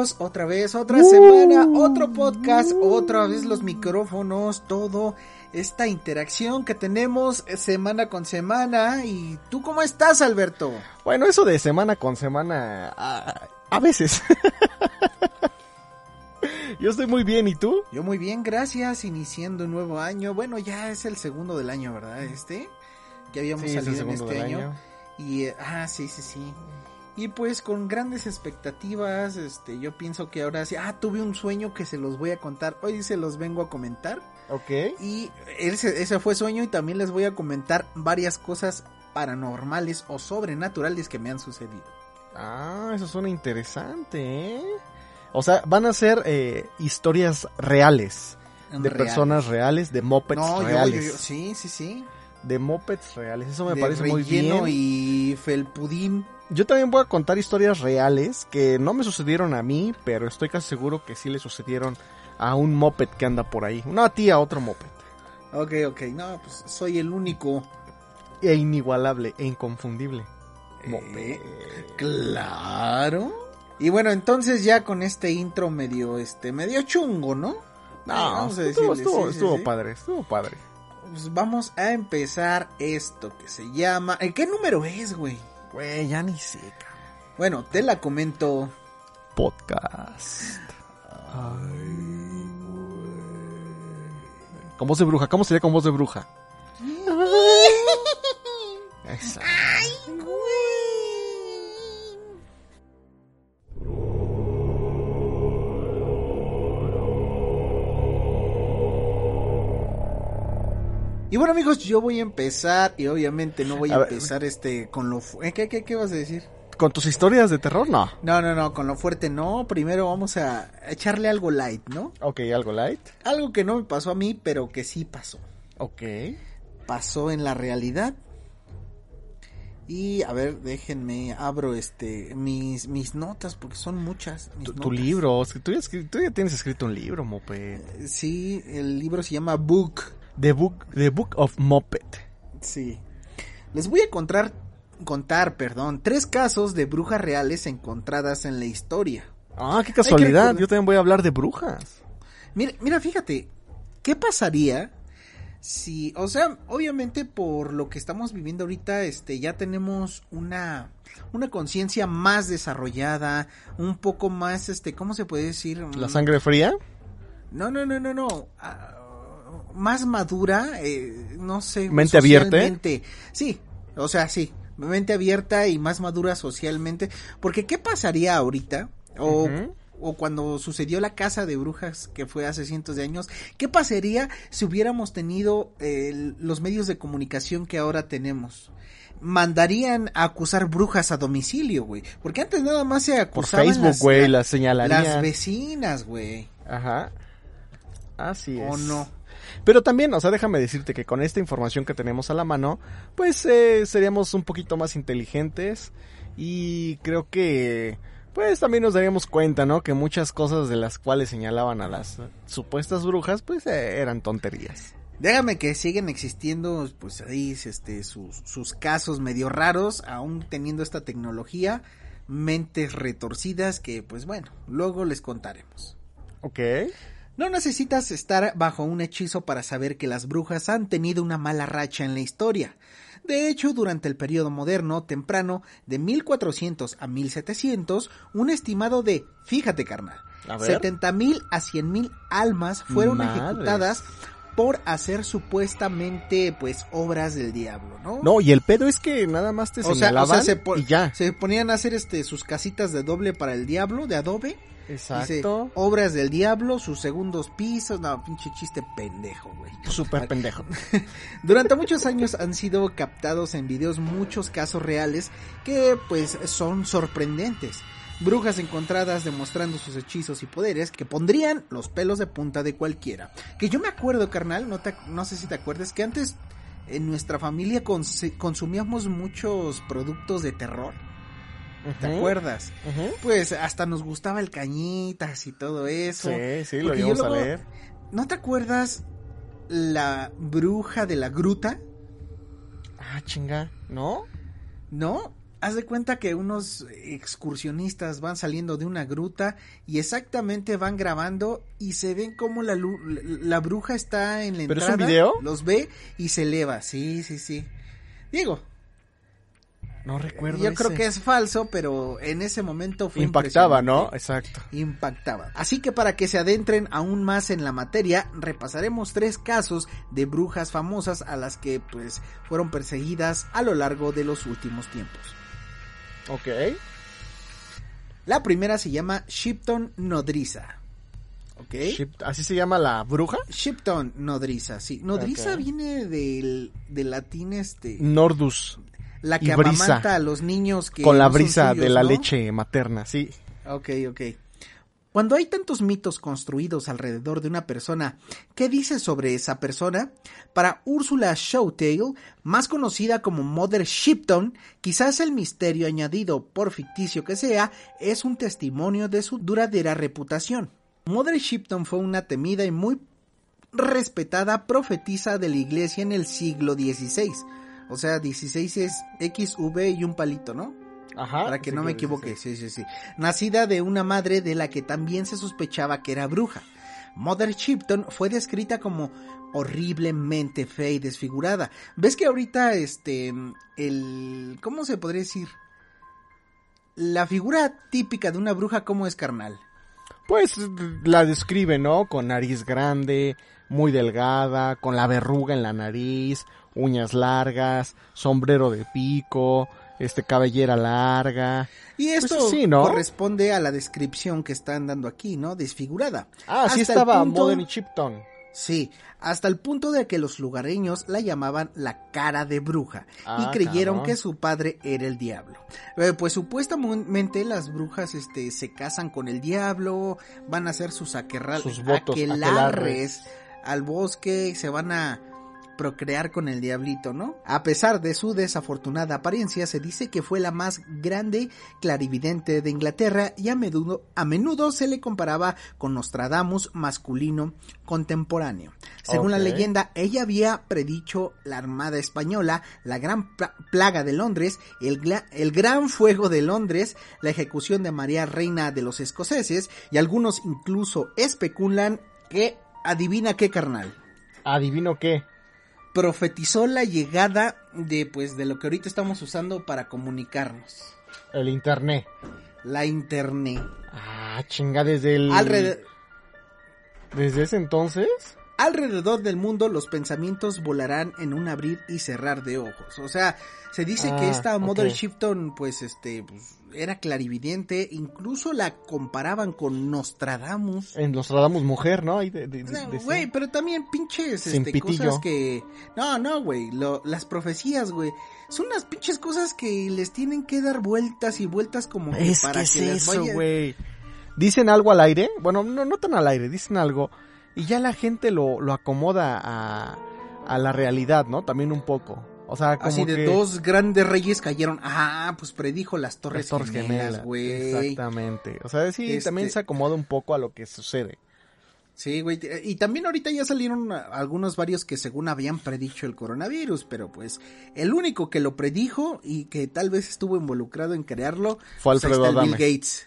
amigos, otra vez, otra semana, otro podcast, otra vez los micrófonos, todo esta interacción que tenemos semana con semana. ¿Y tú cómo estás, Alberto? Bueno, eso de semana con semana, a, a veces. Yo estoy muy bien, ¿y tú? Yo muy bien, gracias, iniciando un nuevo año. Bueno, ya es el segundo del año, ¿verdad? Este, que habíamos Sí, es el salido en este año. año. Y, ah, sí, sí, sí. Y pues con grandes expectativas, este, yo pienso que ahora sí, ah, tuve un sueño que se los voy a contar, hoy se los vengo a comentar. Ok. Y ese, ese fue sueño y también les voy a comentar varias cosas paranormales o sobrenaturales que me han sucedido. Ah, eso suena interesante, ¿eh? O sea, van a ser eh, historias reales. De Reales. personas reales, de mopeds No, reales. yo- yo- sí, sí, sí. De mopeds reales, eso me De parece muy bien. y felpudín. Yo también voy a contar historias reales que no me sucedieron a mí, pero estoy casi seguro que sí le sucedieron a un moped que anda por ahí. No a ti, a otro moped. Ok, ok, no, pues soy el único. E inigualable, e inconfundible. Moped. Eh, claro. Y bueno, entonces ya con este intro medio, este, medio chungo, ¿no? No, Vamos a estuvo, decirle, estuvo, sí, estuvo sí. padre, estuvo padre. Pues vamos a empezar esto que se llama... ¿En qué número es, güey? Güey, ya ni sé, cabrón. Bueno, te la comento. Podcast. Con voz de bruja, ¿cómo sería con voz de bruja? Esa. Y bueno, amigos, yo voy a empezar y obviamente no voy a, A ver. empezar este con lo... ¿Eh, ¿Qué, qué, qué vas a decir? ¿Con tus historias de terror? No. No, no, no, con lo fuerte no. Primero vamos a echarle algo light, ¿no? Ok, algo light. Algo que no me pasó a mí, pero que sí pasó. Ok. Pasó en la realidad. Y a ver, déjenme, abro este mis, mis notas porque son muchas. mis Tu, tu notas. libro, es que tú, ya tú ya tienes escrito un libro, Moped. Sí, el libro se llama Book. The Book, The Book of Moped. Sí. Les voy a contar, contar, perdón, tres casos de brujas reales encontradas en la historia. Ah, qué casualidad. Yo también voy a hablar de brujas. Mira, mira, fíjate, ¿qué pasaría si, o sea, obviamente por lo que estamos viviendo ahorita, este, ya tenemos una, una conciencia más desarrollada, un poco más, este, ¿cómo se puede decir? La sangre fría. No, no, no, no, no. ah, más madura, eh, no sé. ¿Mente abierta? Sí, o sea, sí. Mente abierta y más madura socialmente. Porque, ¿qué pasaría ahorita? O, o cuando sucedió la casa de brujas, que fue hace cientos de años. ¿Qué pasaría si hubiéramos tenido eh, los medios de comunicación que ahora tenemos? Mandarían a acusar brujas a domicilio, güey. Porque antes nada más se Por acusaban Facebook, las- güey, la- la señalarían. las vecinas, güey. Ajá. Así es. ¿O no? Pero también, o sea, déjame decirte que con esta información que tenemos a la mano, pues eh, seríamos un poquito más inteligentes y creo que, pues también nos daríamos cuenta, ¿no? Que muchas cosas de las cuales señalaban a las supuestas brujas, pues eh, eran tonterías. Déjame que siguen existiendo, pues ahí, este, sus, sus casos medio raros, aún teniendo esta tecnología, mentes retorcidas que, pues bueno, luego les contaremos. Ok. No necesitas estar bajo un hechizo para saber que las brujas han tenido una mala racha en la historia. De hecho, durante el periodo moderno temprano, de 1400 a 1700, un estimado de, fíjate carnal, A ver. 70 mil a 100 mil almas fueron ejecutadas por hacer supuestamente, pues, obras del diablo, ¿no? No, y el pedo es que nada más te o sea, o señalaban sea, se, y ya. se ponían a hacer este sus casitas de doble para el diablo, de adobe. Dice, Exacto. obras del diablo, sus segundos pisos, no, pinche chiste pendejo, güey. Súper pendejo. Durante muchos años han sido captados en videos muchos casos reales que pues son sorprendentes. Brujas encontradas demostrando sus hechizos y poderes que pondrían los pelos de punta de cualquiera. Que yo me acuerdo, carnal, no, te- no sé si te acuerdas, que antes en nuestra familia cons- consumíamos muchos productos de terror. ¿Te acuerdas? Pues hasta nos gustaba el cañitas y todo eso. Sí, sí, lo íbamos a luego- leer. ¿No te acuerdas la bruja de la gruta? Ah, chinga, ¿no? ¿No? Haz de cuenta que unos excursionistas van saliendo de una gruta y exactamente van grabando y se ven como la, la, bruja está en la ¿Pero es un entrada. video? Los ve y se eleva. Sí, sí, sí. Digo, No recuerdo. yo creo que es falso, pero en ese momento fue Impactaba, ¿no? Exacto. impactaba. Así que para que se adentren aún más en la materia, repasaremos tres casos de brujas famosas a las que pues fueron perseguidas a lo largo de los últimos tiempos. Ok. La primera se llama Shipton Nodriza. ¿Ok? Ship- ¿Así se llama la bruja? Shipton Nodriza, sí. Nodriza viene del, del latín este... Nordus. La que amamanta a los niños que con la no brisa suyos, de la ¿no? leche materna, sí. Ok, ok. Cuando hay tantos mitos construidos alrededor de una persona, ¿qué dice sobre esa persona? Para Úrsula Showtail, más conocida como Mother Shipton, quizás el misterio añadido, por ficticio que sea, es un testimonio de su duradera reputación. Mother Shipton fue una temida y muy respetada profetisa de la iglesia en el siglo XVI. O sea, 16 es XV y un palito, ¿no? Ajá. para que sí no me que- equivoque, sí, sí, sí. Nacida de una madre de la que también se sospechaba que era bruja. Mother Shipton fue descrita como horriblemente fea y desfigurada. ¿Ves que ahorita este el ¿cómo se podría decir? La figura típica de una bruja cómo es carnal. Pues la describe, ¿no? Con nariz grande, muy delgada, con la verruga en la nariz, uñas largas, sombrero de pico, este cabellera larga. Y esto Pues sí, ¿no? corresponde a la descripción que están dando aquí, ¿no? Desfigurada. Ah, sí Hasta estaba punto- Modern Chipton. Sí, hasta el punto de que los lugareños la llamaban la cara de bruja y Ah, creyeron cabrón. que su padre era el diablo. Eh, pues supuestamente las brujas este, se casan con el diablo, van a hacer sus aquerra- Sus votos, aquelarres aquelarres. Al bosque, se van a procrear con el diablito, ¿no? A pesar de su desafortunada apariencia, se dice que fue la más grande clarividente de Inglaterra y a menudo, a menudo se le comparaba con Nostradamus masculino contemporáneo. Según la leyenda, ella había predicho la Armada Española, la Gran Pla- Plaga de Londres, el, el Gran Fuego de Londres, la ejecución de María Reina de los escoceses y algunos incluso especulan que adivina qué carnal Adivino qué. profetizó la llegada de pues de lo que ahorita estamos usando para comunicarnos, El internet. la internet. Ah, chinga, desde el... Alrededor, Desde ese entonces. alrededor del mundo los pensamientos volarán en un abrir y cerrar de ojos. O sea, se dice que Ah, esta Mother ok. Shipton pues este pues, era clarividente, incluso la comparaban con Nostradamus. En Nostradamus mujer, ¿no? Güey, pero también pinches este, cosas que... No, no, güey, las profecías, güey. Son unas pinches cosas que les tienen que dar vueltas y vueltas como que Es para que es que les eso, vaya... güey. Dicen algo al aire, bueno, no, no tan al aire, dicen algo y ya la gente lo, lo acomoda a, a la realidad, ¿no? También un poco. O sea, como Así de que dos grandes reyes cayeron. Ah, pues predijo las Torres, las Torres Gemelas, güey. Exactamente. O sea, sí, Este- también se acomoda un poco a lo que sucede. Sí, güey. Y también ahorita ya salieron algunos varios que según habían predicho el coronavirus, pero pues el único que lo predijo y que tal vez estuvo involucrado en crearlo Fue Alfredo Bill. Gates.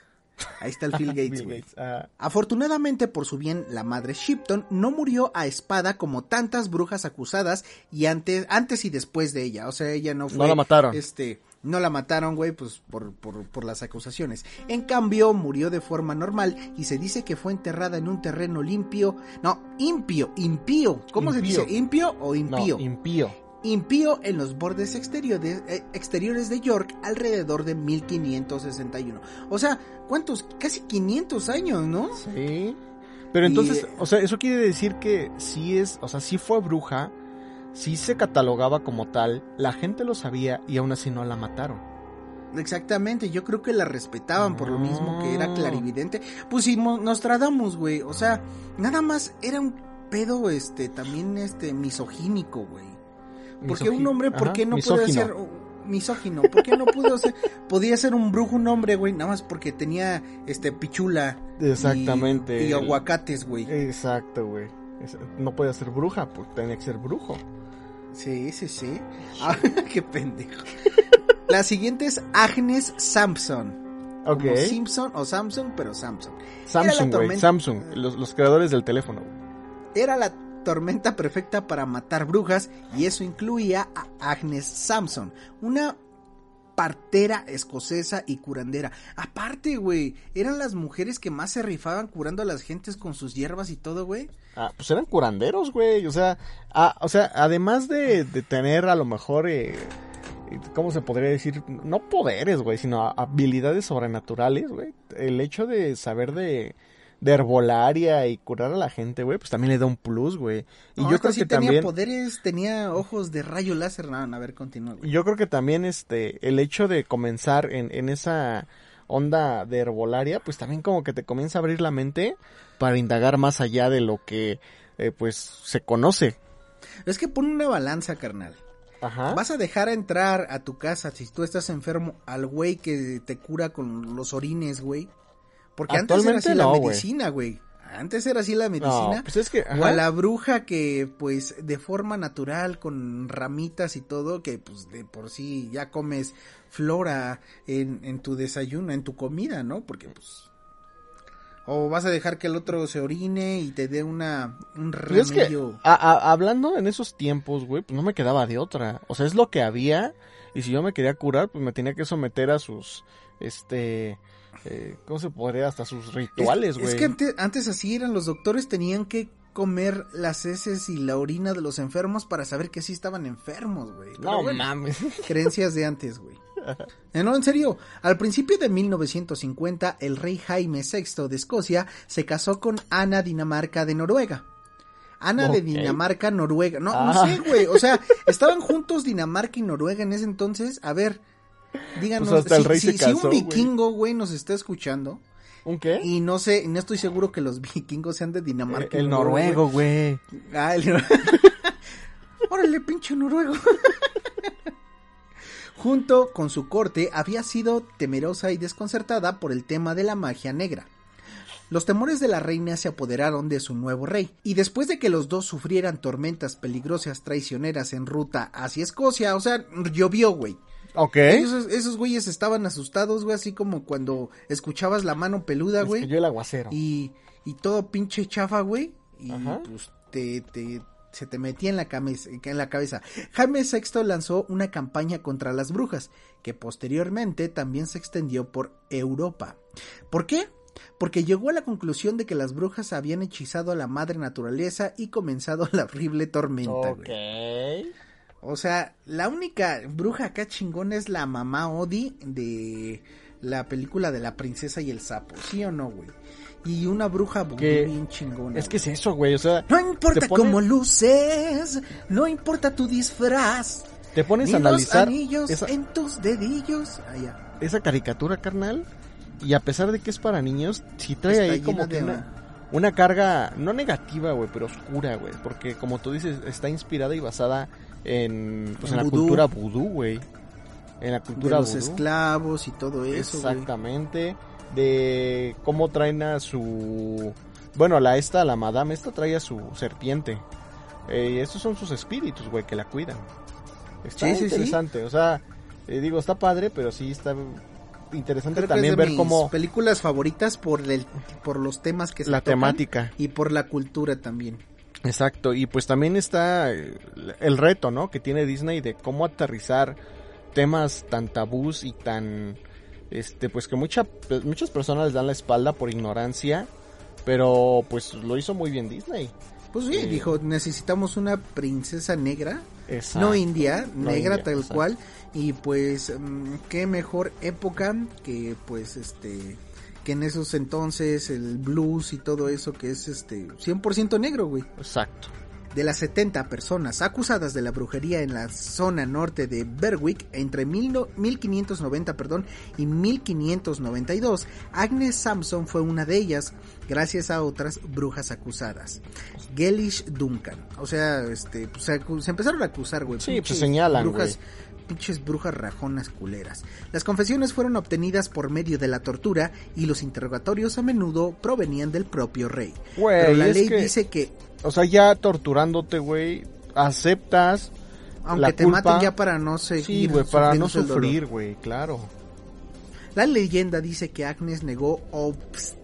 Ahí está el Bill Gates, Bill güey. Gates, Afortunadamente por su bien, la madre Shipton no murió a espada como tantas brujas acusadas y antes, antes y después de ella. O sea, ella no fue. No la mataron. Este, no la mataron, güey, pues por, por, por las acusaciones. En cambio, murió de forma normal y se dice que fue enterrada en un terreno limpio. No, impío, impío. ¿Cómo se Impío. dice? ¿Impío o no, impío? Impío. en los bordes exteriores, eh, exteriores de York alrededor de 1561. O sea, ¿cuántos? Casi 500 años, ¿no? Sí. Pero Y- entonces, o sea, eso quiere decir que sí es, o sea, sí fue bruja, sí se catalogaba como tal, la gente lo sabía y aún así no la mataron. Exactamente, yo creo que la respetaban por lo mismo que era clarividente. Pues si mo- Nostradamus, güey, o sea, nada más era un pedo, este, también, este, misogínico, güey. Porque un Misógino. hombre, ¿por qué no puede hacer misógino? ¿Por qué no pudo ser? Podía ser un brujo un hombre, güey, nada más porque tenía este pichula. Exactamente. Y, aguacates, güey. Exacto, güey. No podía ser bruja, pues tenía que ser brujo. Sí, sí, sí. Ah, qué pendejo. La siguiente es Agnes Sampson. Ok. Como Simpson o Samsung, pero Samsung. Samsung, güey. tormenta- Samsung. Los, los creadores del teléfono. Era la tormenta perfecta para matar brujas y eso incluía a Agnes Sampson, una partera escocesa y curandera. Aparte, güey, eran las mujeres que más se rifaban curando a las gentes con sus hierbas y todo, güey. Ah, pues eran curanderos, güey. O sea, ah, o sea, además de, tener a lo mejor, eh, ¿cómo se podría decir? No poderes, güey, sino habilidades sobrenaturales, güey. El hecho de saber de, de herbolaria y curar a la gente, güey, pues también le da un plus, güey. Y No, yo creo sí que tenía también... poderes, tenía ojos de rayo láser. No, a ver, continúa, güey. Yo creo que también este el hecho de comenzar en, en esa onda de herbolaria, pues también como que te comienza a abrir la mente para indagar más allá de lo que eh, pues se conoce. Es que pon una balanza, carnal. Ajá. ¿Vas a dejar entrar a tu casa si tú estás enfermo al güey que te cura con los orines, güey? Porque antes era así la no, medicina, güey. Antes era así la No, medicina. pues es que O a la bruja que, pues, de forma natural, con ramitas y todo, que, pues, de por sí ya comes flora en, en tu desayuno, en tu comida, ¿no? Porque, pues... O vas a dejar que el otro se orine y te dé una, un Pues es que remedio. a- a- hablando en esos tiempos, güey, pues no me quedaba de otra. O sea, es lo que había y si yo me quería curar, pues me tenía que someter a sus este eh, ¿cómo se podría? Hasta sus rituales, Es- güey. Es, que antes, antes así eran, los doctores tenían que comer las heces y la orina de los enfermos para saber que sí estaban enfermos, güey. No bueno, mames. creencias de antes, güey. Eh, No, en serio, al principio de 1950, el rey Jaime VI de Escocia se casó con Ana Dinamarca de Noruega. Ana de. Dinamarca, Noruega. No, Ah. no sé, güey. O sea, estaban juntos Dinamarca y Noruega en ese entonces. A ver, díganos. Pues hasta el si- rey si, se si un vikingo, güey, nos está escuchando. ¿Un qué? Y no sé, no estoy seguro que los vikingos sean de Dinamarca. y el noruego, güey. Ah, el Órale, pinche noruego. Junto con su corte había sido temerosa y desconcertada por el tema de la magia negra. Los temores de la reina se apoderaron de su nuevo rey, y después de que los dos sufrieran tormentas peligrosas traicioneras en ruta hacia Escocia, o sea, llovió, güey. Ok. Esos, esos güeyes estaban asustados, güey, así como cuando escuchabas la mano peluda, Es güey. que yo el aguacero. Y, y todo pinche chafa, güey. Y Ajá. pues te, te- se te metía en la, cabeza, en la cabeza. Jaime VI lanzó una campaña contra las brujas, que posteriormente también se extendió por Europa. ¿Por qué? Porque llegó a la conclusión de que las brujas habían hechizado a la madre naturaleza y comenzado la horrible tormenta, Ok. O sea, la única bruja acá chingona es la mamá Odi de la película de la princesa y el sapo, ¿sí o no, güey? Y una bruja Que- bien chingona. Es que es eso, güey. O sea, No importa pones- cómo luces, no importa tu disfraz, te pones ni a los analizar anillos esa, en tus dedillos. Ah, ya. esa caricatura, carnal. Y a pesar de que es para niños, sí trae Está ahí como que una, una carga, no negativa, güey, pero oscura, güey. Porque como tú dices, está inspirada y basada en, pues, En en, la cultura vudú, güey. En la de cultura los vudú. esclavos y todo eso. Exactamente. De cómo traen a su... Bueno, la esta, la madame esta trae a su serpiente. Eh, y estos son sus espíritus, güey, que la cuidan. Está Sí, sí, sí. interesante. O sea, eh, digo, está padre, pero sí está interesante Creo que también es de ver mis cómo películas favoritas por el por los temas que se la tocan temática. y por la cultura también. Exacto, y pues también está eh, el reto, ¿no? Que tiene Disney de cómo aterrizar temas tan tabús y tan, este, pues que mucha, muchas personas les dan la espalda por ignorancia, pero pues lo hizo muy bien Disney. Pues sí, Sí. dijo, necesitamos una princesa negra, Exacto. no india, No negra india, tal exacto. cual, y pues mm, qué mejor época que pues este que en esos entonces el blues y todo eso que es este 100% negro, güey. Exacto. De las 70 personas acusadas de la brujería en la zona norte de Berwick entre mil no- 1590 perdón, y 1592, Agnes Sampson fue una de ellas, gracias a otras brujas acusadas. Gellish Duncan. O sea, este, pues, se, se empezaron a acusar, güey. Sí, pues, señalan, Brujas pinches brujas rajonas culeras. Las confesiones fueron obtenidas por medio de la tortura y los interrogatorios a menudo provenían del propio rey. Pero la ley que- dice que O sea, ya torturándote, güey, aceptas aunque la te culpa. maten ya para no seguir Sí, para no dolor. sufrir, güey, claro. La leyenda dice que Agnes negó obstinadamente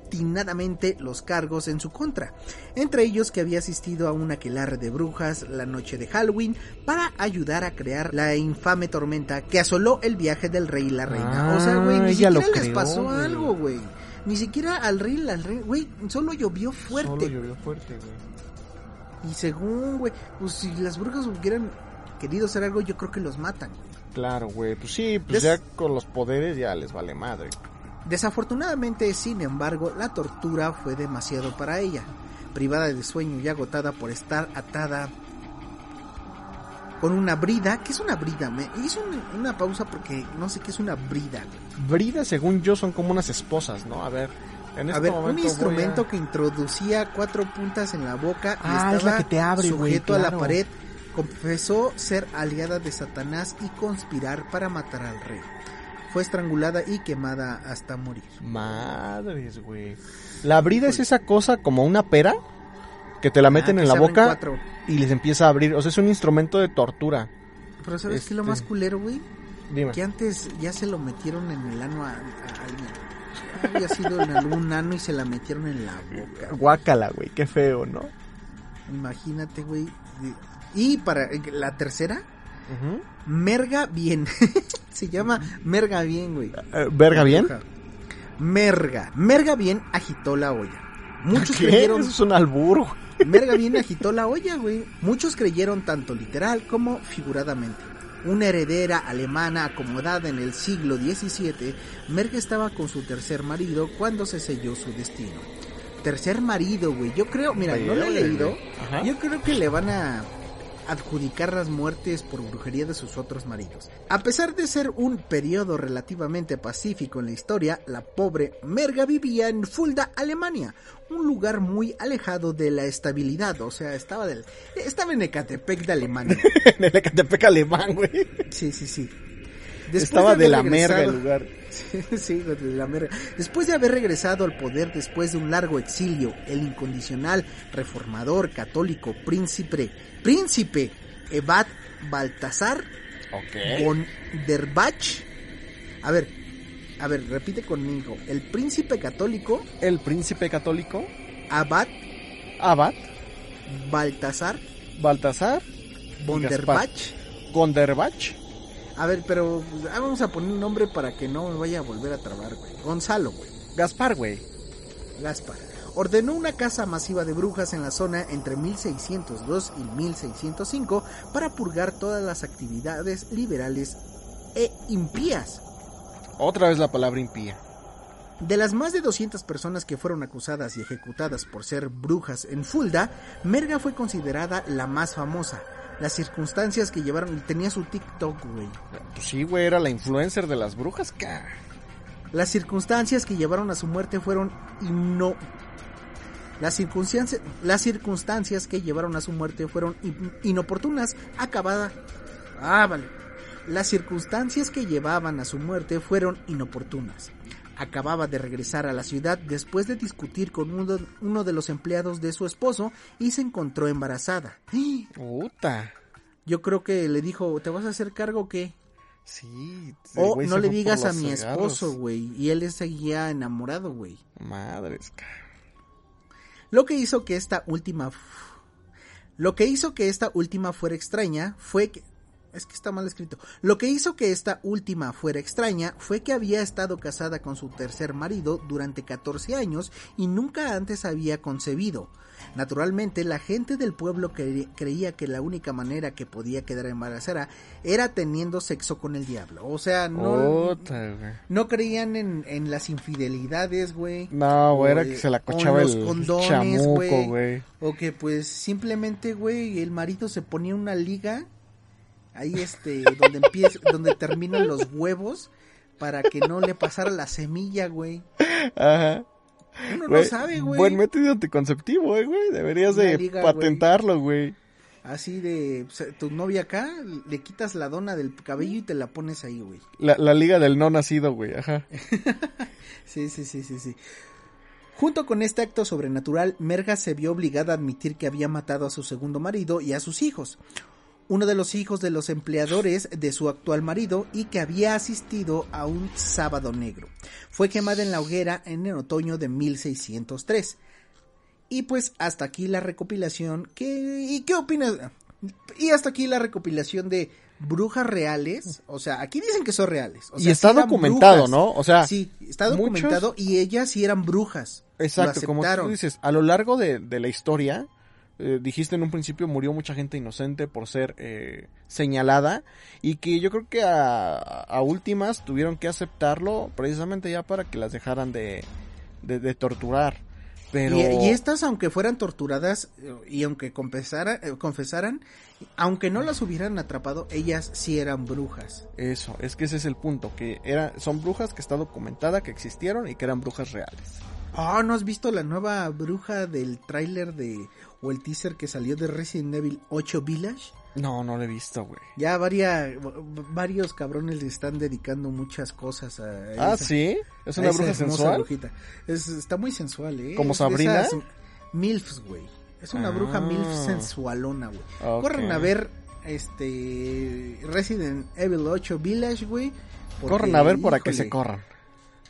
los cargos en su contra, entre ellos que había asistido a un aquelarre de brujas la noche de Halloween para ayudar a crear la infame tormenta que asoló el viaje del rey y la reina. o sea, güey, Ah, ni ella siquiera les creó, pasó güey. algo, güey. Ni siquiera al rey y la reina, güey, solo llovió fuerte. Solo llovió fuerte, güey. Y según, güey, pues si las brujas hubieran querido hacer algo, yo creo que los matan. Claro, güey. Pues sí, pues ya con los poderes ya les vale madre. Desafortunadamente, sin embargo, la tortura fue demasiado para ella. Privada de sueño y agotada por estar atada con una brida. ¿Qué es una brida? Me hizo un- una pausa porque no sé qué es una brida. Brida, según yo, son como unas esposas, ¿no? A ver, en A este ver, un a- instrumento que introducía cuatro puntas en la boca y Ah, es estaba la que te abre, sujeto a la pared. Confesó ser aliada de Satanás y conspirar para matar al rey. Fue estrangulada y quemada hasta morir. Madres, güey. La brida es esa cosa como una pera que te la meten Ah, que en la boca cuatro. y les empieza a abrir. O sea, es un instrumento de tortura. Pero ¿sabes qué es lo Este- más culero, güey? Dime. Que antes ya se lo metieron en el ano a, a alguien. Había sido en algún ano y se la metieron en la boca. Guácala, güey. Qué feo, ¿no? Imagínate, güey. Y para eh, la tercera, Ujú. Merga bien. se llama merga bien, güey. Eh, ¿Verga bien? Merga. Merga bien agitó la olla. Muchos ¿Qué? creyeron Eso es un albur. Merga bien agitó la olla, güey. Muchos creyeron tanto literal como figuradamente. Una heredera alemana acomodada en el siglo XVII, Merga estaba con su tercer marido cuando se selló su destino. Tercer marido, güey. Yo creo, mira, no lo he leído. Yo creo que le van a adjudicar las muertes por brujería de sus otros maridos. A pesar de ser un periodo relativamente pacífico en la historia, la pobre Merga vivía en Fulda, Alemania, un lugar muy alejado de la estabilidad, o sea, estaba del estaba en Ecatepec de Alemania. en el Ecatepec alemán, güey. Sí, sí, sí. Después Estaba de la merga el lugar. Sí, de la merga. Después de haber regresado al poder después de un largo exilio, el incondicional reformador católico príncipe, príncipe Evad Baltasar Ok. von der Bach. A ver, a ver, repite conmigo. El príncipe católico El príncipe católico, Abad Abad, Baltasar Baltasar, von der Gaspar. Bach. Gonderbach. A ver, pero ah, vamos a poner un nombre para que no me vaya a volver a trabar, güey. Gonzalo, güey. Gaspar, güey. Gaspar. Ordenó una caza masiva de brujas en la zona entre 1602 y 1605 para purgar todas las actividades liberales e impías. Otra vez la palabra impía. De las más de 200 personas que fueron acusadas y ejecutadas por ser brujas en Fulda, Merga fue considerada la más famosa. Las circunstancias que llevaron... Tenía su TikTok, güey. Pues sí, güey, era la influencer de las brujas, ca. Las circunstancias que llevaron a su muerte fueron no las circunstancias, las circunstancias que llevaron a su muerte fueron in- inoportunas, acabada. Ah, vale. Las circunstancias que llevaban a su muerte fueron inoportunas. Acababa de regresar a la ciudad después de discutir con uno, uno de los empleados de su esposo y se encontró embarazada. Puta. Yo creo que le dijo, ¿te vas a hacer cargo o qué? Sí. O no le digas a mi cigarros. esposo, güey. Y él seguía enamorado, güey. Madres. Lo que hizo que esta última lo que hizo que esta última fuera extraña fue que es que está mal escrito. Lo que hizo que esta última fuera extraña fue que había estado casada con su tercer marido durante 14 años y nunca antes había concebido. Naturalmente, la gente del pueblo cre- creía que la única manera que podía quedar embarazada era teniendo sexo con el diablo. O sea, no, no creían en, en las infidelidades, güey. No, güey, era que se la cochaba los el condones, chamuco, güey. O que pues simplemente, güey, el marido se ponía una liga ahí este donde empieza donde terminan los huevos para que no le pasara la semilla, güey. Ajá. Uno Güey, no sabe, güey. Buen método anticonceptivo, eh, güey. Deberías Una de liga, patentarlo, güey. Así de tu novia acá, le quitas la dona del cabello y te la pones ahí, güey. La, la liga del no nacido, güey, ajá. Sí, sí, sí, sí, sí. Junto con este acto sobrenatural, Merga se vio obligada a admitir que había matado a su segundo marido y a sus hijos. Uno de los hijos de los empleadores de su actual marido y que había asistido a un sábado negro. Fue quemada en la hoguera en el otoño de 1603. Y pues hasta aquí la recopilación. ¿Qué, ¿Y qué opinas? Y hasta aquí la recopilación de brujas reales. O sea, aquí dicen que son reales. O y está sí documentado, brujas. ¿no? O sea, Sí, está muchos- documentado y ellas sí eran brujas. exacto, como tú dices, a lo largo de, de la historia, eh, dijiste en un principio murió mucha gente inocente por ser eh, señalada y que yo creo que a, a últimas tuvieron que aceptarlo precisamente ya para que las dejaran de, de, de torturar. Pero... Y, y estas, aunque fueran torturadas eh, y aunque confesara- eh, confesaran, aunque no las hubieran atrapado, ellas sí eran brujas. Eso, es que ese es el punto, que era, son brujas que está documentada, que existieron y que eran brujas reales. Oh, ¿no has visto la nueva bruja del tráiler de o el teaser que salió de Resident Evil 8 Village? No, no lo he visto, güey. Ya varia- varios cabrones le están dedicando muchas cosas a Ah, esa- sí, es una bruja sensual. Es, está muy sensual, ¿eh? ¿Como Sabrina? esas Milfs, güey. Es una Ah. bruja milf sensualona, güey. Corren a ver este Resident Evil 8 Village, güey. Corran a ver para que se corran.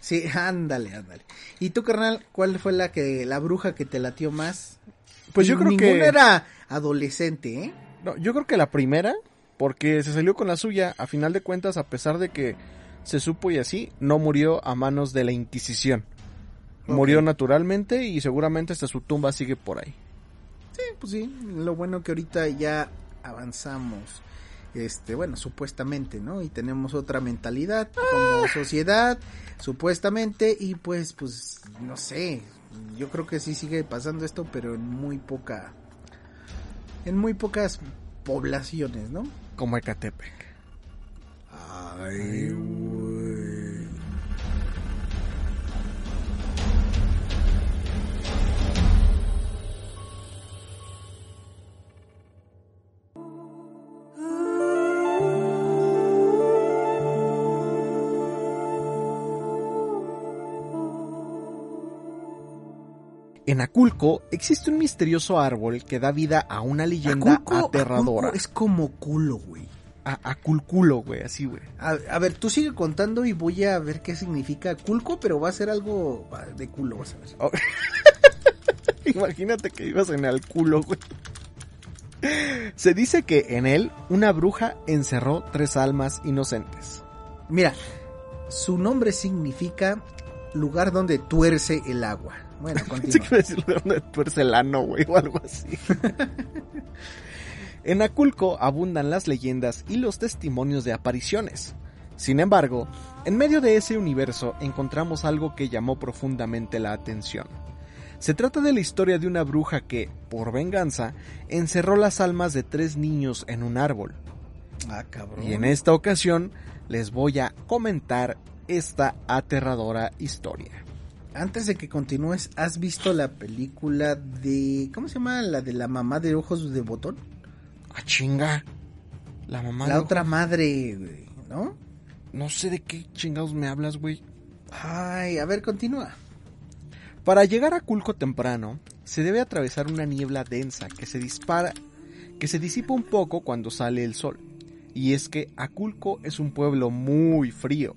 Sí, ándale, ándale. ¿Y tú, carnal, cuál fue la que la bruja que te latió más? Pues yo creo Ninguna que... era adolescente, ¿eh? No, yo creo que la primera, porque se salió con la suya, a final de cuentas, a pesar de que se supo y así, no murió a manos de la Inquisición. Murió naturalmente y seguramente hasta su tumba sigue por ahí. Sí, pues sí, lo bueno que ahorita ya avanzamos. Este, bueno, supuestamente, ¿no? Y tenemos otra mentalidad como sociedad, supuestamente, y pues, pues, no sé, yo creo que sí sigue pasando esto, pero en muy poca, en muy pocas poblaciones, ¿no? Como Ecatepec. Ay, güey. En Aculco existe un misterioso árbol que da vida a una leyenda Aculco- aterradora. Aculco es como culo, güey. A Aculculo, güey, así, güey. A, a ver, tú sigue contando y voy a ver qué significa culco, pero va a ser algo de culo, vas a ver. Oh. Imagínate que ibas en el culo, güey. Se dice que en él una bruja encerró tres almas inocentes. Mira, su nombre significa lugar donde tuerce el agua. Bueno, Pensé que continúa. iba a decir lugar donde tuerce el ano, güey, o algo así. en Aculco abundan las leyendas y los testimonios de apariciones. Sin embargo, en medio de ese universo encontramos algo que llamó profundamente la atención. Se trata de la historia de una bruja que, por venganza, encerró las almas de tres niños en un árbol. Ah, cabrón. Y en esta ocasión les voy a comentar esta aterradora historia. Antes de que continúes, ¿has visto la película de... ¿Cómo se llama? La de la mamá de ojos de botón. ¡Ah, chinga! La mamá la de otra madre, güey, ¿no? No sé de qué chingados me hablas, güey. Ay, a ver, continúa. Para llegar a Culco temprano, se debe atravesar una niebla densa que se dispara, que se disipa un poco cuando sale el sol. Y es que Aculco es un pueblo muy frío.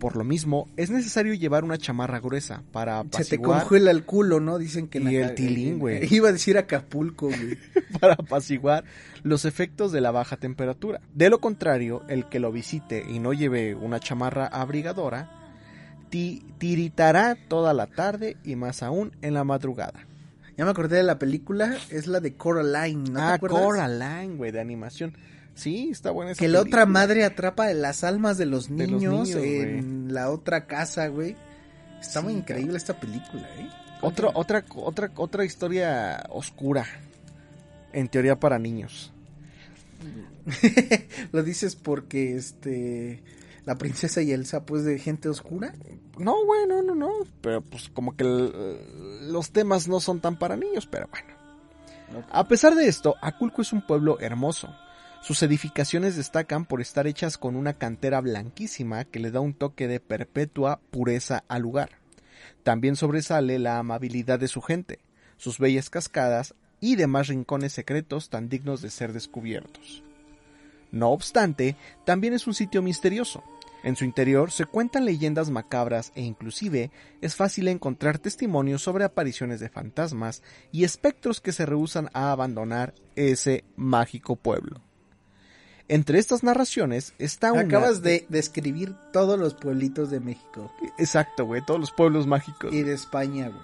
Por lo mismo, es necesario llevar una chamarra gruesa para Se te apaciguar, congela el culo, ¿no? Dicen que... Y el tilín, güey. Iba a decir Acapulco, güey. para apaciguar los efectos de la baja temperatura. De lo contrario, el que lo visite y no lleve una chamarra abrigadora, ti- tiritará toda la tarde y más aún en la madrugada. Ya me acordé de la película, es la de Coraline, ¿no te ah, acuerdas? Coraline, güey, de animación. Sí, está buena esa Que la otra madre atrapa las almas de los De los niños, en la otra casa, güey. Está muy increíble esta película, ¿eh? Otro, otra, otra, otra historia oscura. En teoría para niños. Lo dices porque, este, la princesa y Elsa, pues, de gente oscura. No, güey, no, no, no. Pero pues como que el- los temas no son tan para niños, pero bueno. A pesar de esto, Aculco es un pueblo hermoso. Sus edificaciones destacan por estar hechas con una cantera blanquísima que le da un toque de perpetua pureza al lugar. También sobresale la amabilidad de su gente, sus bellas cascadas y demás rincones secretos tan dignos de ser descubiertos. No obstante, también es un sitio misterioso. En su interior se cuentan leyendas macabras e inclusive es fácil encontrar testimonios sobre apariciones de fantasmas y espectros que se rehúsan a abandonar ese mágico pueblo. Entre estas narraciones está una... Acabas de describir todos los pueblitos de México. Exacto, güey, todos los pueblos mágicos. Y de España, güey.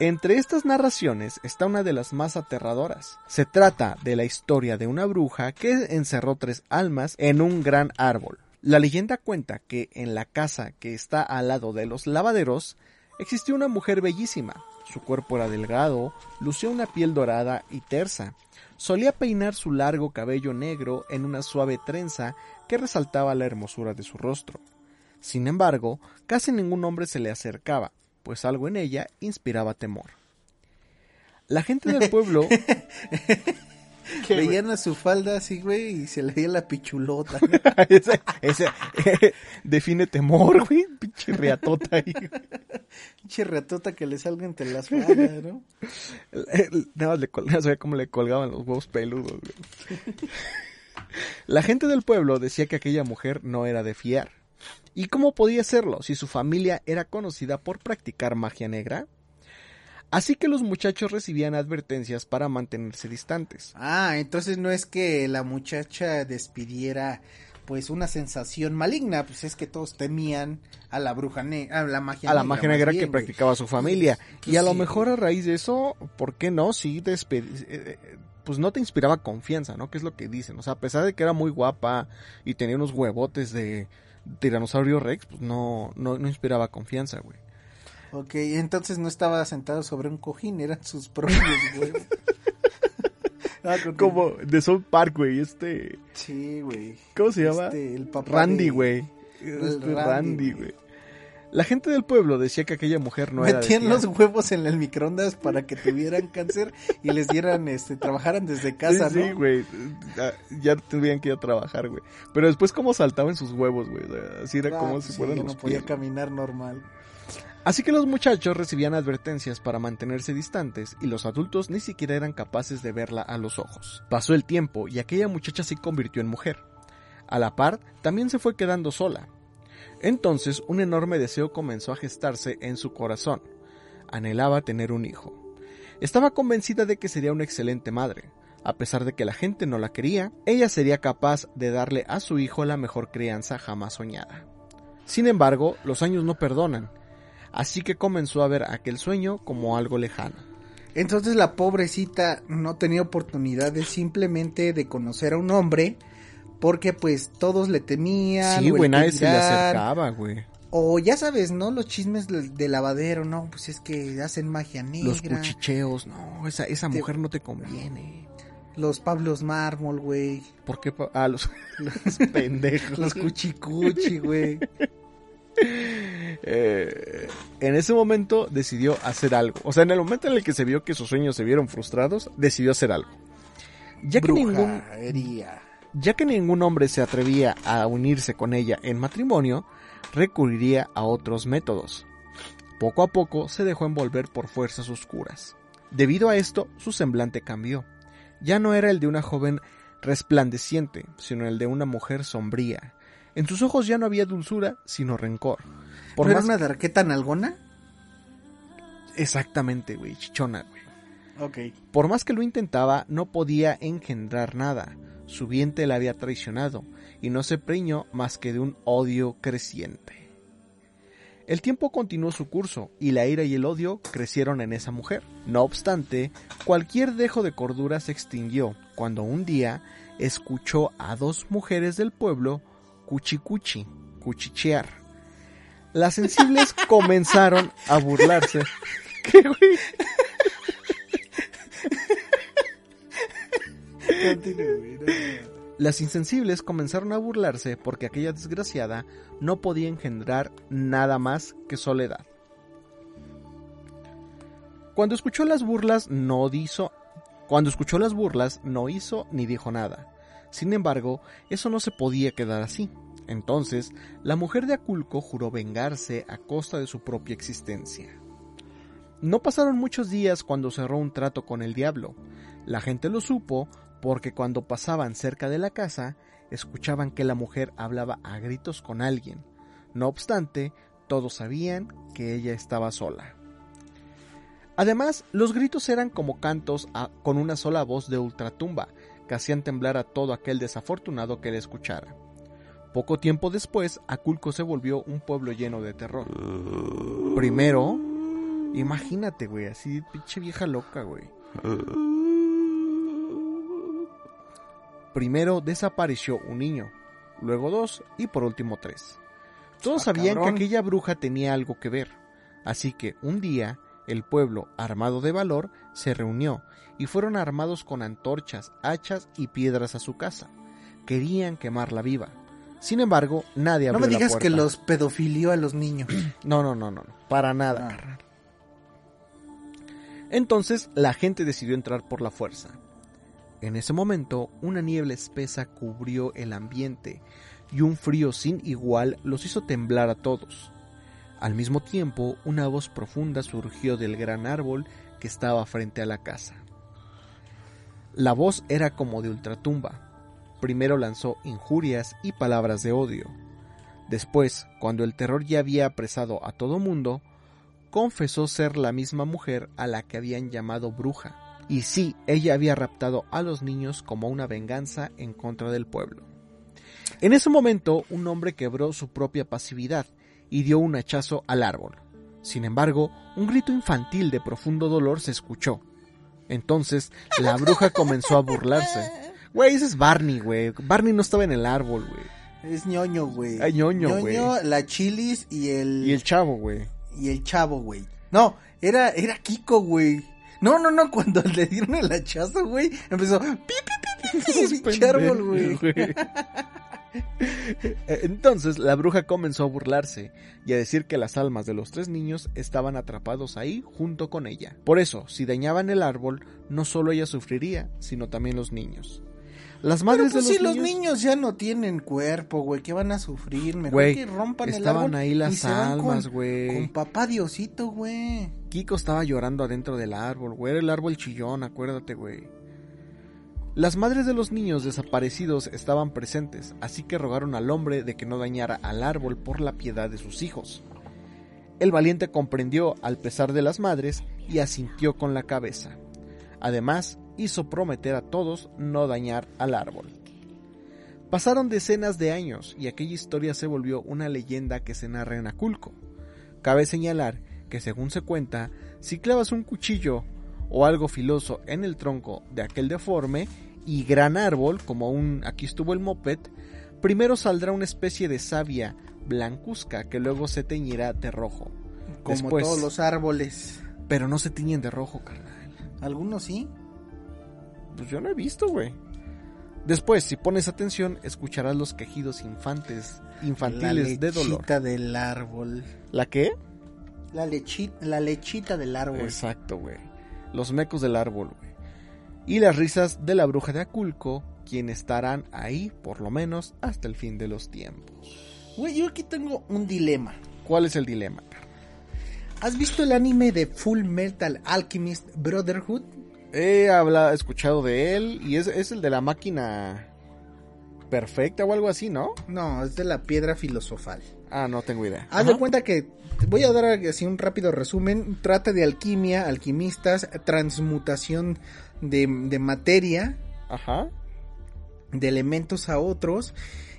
Entre estas narraciones está una de las más aterradoras. Se trata de la historia de una bruja que encerró tres almas en un gran árbol. La leyenda cuenta que en la casa que está al lado de los lavaderos existió una mujer bellísima. Su cuerpo era delgado, lucía una piel dorada y tersa. Solía peinar su largo cabello negro en una suave trenza que resaltaba la hermosura de su rostro. Sin embargo, casi ningún hombre se le acercaba, pues algo en ella inspiraba temor. La gente del pueblo Veían a su falda así, güey, y se le veía la pichulota. ese, ese, define temor, güey, pinche reatota ahí. Pinche reatota que le salga entre las faldas, ¿no? Nada más le cómo le colgaban los huevos peludos, güey. La gente del pueblo decía que aquella mujer no era de fiar. ¿Y cómo podía serlo si su familia era conocida por practicar magia negra? Así que los muchachos recibían advertencias para mantenerse distantes. Ah, entonces no es que la muchacha despidiera pues una sensación maligna, pues es que todos temían a la bruja negra, a la magia a la negra, magia más negra bien, que güey. practicaba su familia. Pues y a lo mejor a raíz de eso, ¿por qué no? Sí, eh, eh, pues no te inspiraba confianza, ¿no? Que es lo que dicen. O sea, a pesar de que era muy guapa y tenía unos huevotes de tiranosaurio rex, pues no, no, no inspiraba confianza, güey. Ok, entonces no estaba sentado sobre un cojín, eran sus propios huevos. Ah. Como de South Park, güey, este... Sí, güey. ¿Cómo se llama? Este, el papá Randy, de- güey. el Este, Randy, güey. La gente del pueblo decía que aquella mujer no era de Metían los huevos en el microondas para que tuvieran cáncer y les dieran, este, trabajaran desde casa, sí, ¿no? sí, güey. Ya tendrían que ir a trabajar, güey. Pero después cómo saltaban sus huevos, güey. Así era Ah, como pues si sí, fueran no los podía pies. caminar normal. Así que los muchachos recibían advertencias para mantenerse distantes y los adultos ni siquiera eran capaces de verla a los ojos. Pasó el tiempo y aquella muchacha se convirtió en mujer. A la par, también se fue quedando sola. Entonces un enorme deseo comenzó a gestarse en su corazón. Anhelaba tener un hijo. Estaba convencida de que sería una excelente madre. A pesar de que la gente no la quería, ella sería capaz de darle a su hijo la mejor crianza jamás soñada. Sin embargo, los años no perdonan, así que comenzó a ver aquel sueño como algo lejano. Entonces la pobrecita no tenía oportunidades simplemente de conocer a un hombre porque pues todos le temían. Sí, güey, nadie se le acercaba, güey. O ya sabes, ¿no? Los chismes de, de lavadero, ¿no? Pues es que hacen magia negra. Los cuchicheos, no, esa, esa Te- mujer no te conviene. Los Pablos Mármol, güey. ¿Por qué? pa- Ah, los, los pendejos. Los cuchicuchi, güey. Eh, en ese momento decidió hacer algo. O sea, en el momento en el que se vio que sus sueños se vieron frustrados, decidió hacer algo. Ya que, ningún, ya que ningún hombre se atrevía a unirse con ella en matrimonio, recurriría a otros métodos. Poco a poco se dejó envolver por fuerzas oscuras. Debido a esto, su semblante cambió. Ya no era el de una joven resplandeciente, sino el de una mujer sombría. En sus ojos ya no había dulzura, sino rencor. Por ¿No era más una darqueta nalgona? Exactamente, güey, chichona, güey. Ok. Por más que lo intentaba, no podía engendrar nada. Su vientre la había traicionado y no se preñó más que de un odio creciente. El tiempo continuó su curso y la ira y el odio crecieron en esa mujer. No obstante, cualquier dejo de cordura se extinguió cuando un día escuchó a dos mujeres del pueblo cuchicuchi, cuchichear. Las sensibles comenzaron a burlarse. ¿Qué, güey? Las insensibles comenzaron a burlarse porque aquella desgraciada no podía engendrar nada más que soledad. Cuando escuchó las burlas no hizo Cuando escuchó las burlas, no hizo ni dijo nada. Sin embargo, eso no se podía quedar así. Entonces, la mujer de Aculco juró vengarse a costa de su propia existencia. No pasaron muchos días cuando cerró un trato con el diablo. La gente lo supo porque cuando pasaban cerca de la casa, escuchaban que la mujer hablaba a gritos con alguien. No obstante, todos sabían que ella estaba sola. Además, los gritos eran como cantos a- con una sola voz de ultratumba, que hacían temblar a todo aquel desafortunado que le escuchara. Poco tiempo después, Aculco se volvió un pueblo lleno de terror. Primero, imagínate, güey, así pinche vieja loca, güey. Primero desapareció un niño, luego dos y por último tres. Todos Ah, sabían cabrón. que aquella bruja tenía algo que ver, así que un día el pueblo, armado de valor, se reunió y fueron armados con antorchas, hachas y piedras a su casa. Querían quemarla viva. Sin embargo, nadie No abrió me la digas que los pedofilió a los niños. No, no, no, no, no, para nada, Ah. Entonces la gente decidió entrar por la fuerza. En ese momento, una niebla espesa cubrió el ambiente y un frío sin igual los hizo temblar a todos. Al mismo tiempo, una voz profunda surgió del gran árbol que estaba frente a la casa. La voz era como de ultratumba. Primero lanzó injurias y palabras de odio. Después, cuando el terror ya había apresado a todo mundo, confesó ser la misma mujer a la que habían llamado bruja. Y sí, ella había raptado a los niños como una venganza en contra del pueblo. En ese momento, un hombre quebró su propia pasividad y dio un hachazo al árbol. Sin embargo, un grito infantil de profundo dolor se escuchó. Entonces, la bruja comenzó a burlarse. Güey, ese es Barney, güey. Barney no estaba en el árbol, güey. Es ñoño, güey. Ay, ñoño, güey. la chilis y el... Y el chavo, güey. y el chavo, güey. No, era, era Kiko, güey. No, no, no, cuando le dieron el hachazo, güey, empezó... Pi, pi, pi, pi, pi, güey. Entonces la bruja comenzó a burlarse y a decir que las almas de los tres niños estaban atrapados ahí junto con ella. Por eso, si dañaban el árbol, no solo ella sufriría, sino también los niños. Las Pero madres pues de si los, los niños, niños ya no tienen cuerpo, güey, que van a sufrir, mejor Güey, que rompan el estaban árbol ahí y las se van almas, con- güey. Con papá Diosito, güey. Kiko estaba llorando adentro del árbol, güey. Era el árbol chillón, acuérdate, güey. Las madres de los niños desaparecidos estaban presentes, así que rogaron al hombre de que no dañara al árbol por la piedad de sus hijos. El valiente comprendió al pesar de las madres y asintió con la cabeza. Además, hizo prometer a todos no dañar al árbol. Pasaron decenas de años y aquella historia se volvió una leyenda que se narra en Aculco. Cabe señalar que según se cuenta, si clavas un cuchillo o algo filoso en el tronco de aquel deforme y gran árbol, como un aquí estuvo el moped, primero saldrá una especie de savia blancuzca que luego se teñirá de rojo. Como Después- todos los árboles. Pero no se tiñen de rojo, carnal. Algunos sí. Pues yo no he visto, güey. Después, si pones atención, escucharás los quejidos infantes, infantiles de dolor. lechita del árbol. ¿La qué? La lechita, la lechita del árbol. Exacto, güey. Los mecos del árbol, güey. Y las risas de la bruja de Aculco, quienes estarán ahí por lo menos hasta el fin de los tiempos. Güey, yo aquí tengo un dilema. ¿Cuál es el dilema? ¿Has visto el anime de Full Metal Alchemist Brotherhood? He hablado, escuchado de él y es, es el de la máquina perfecta o algo así, ¿no? No, es de la piedra filosofal. Ah, no tengo idea. Haz de cuenta que voy a dar así un rápido resumen. Trata de alquimia, alquimistas, transmutación de, de materia, Ajá. de elementos a otros.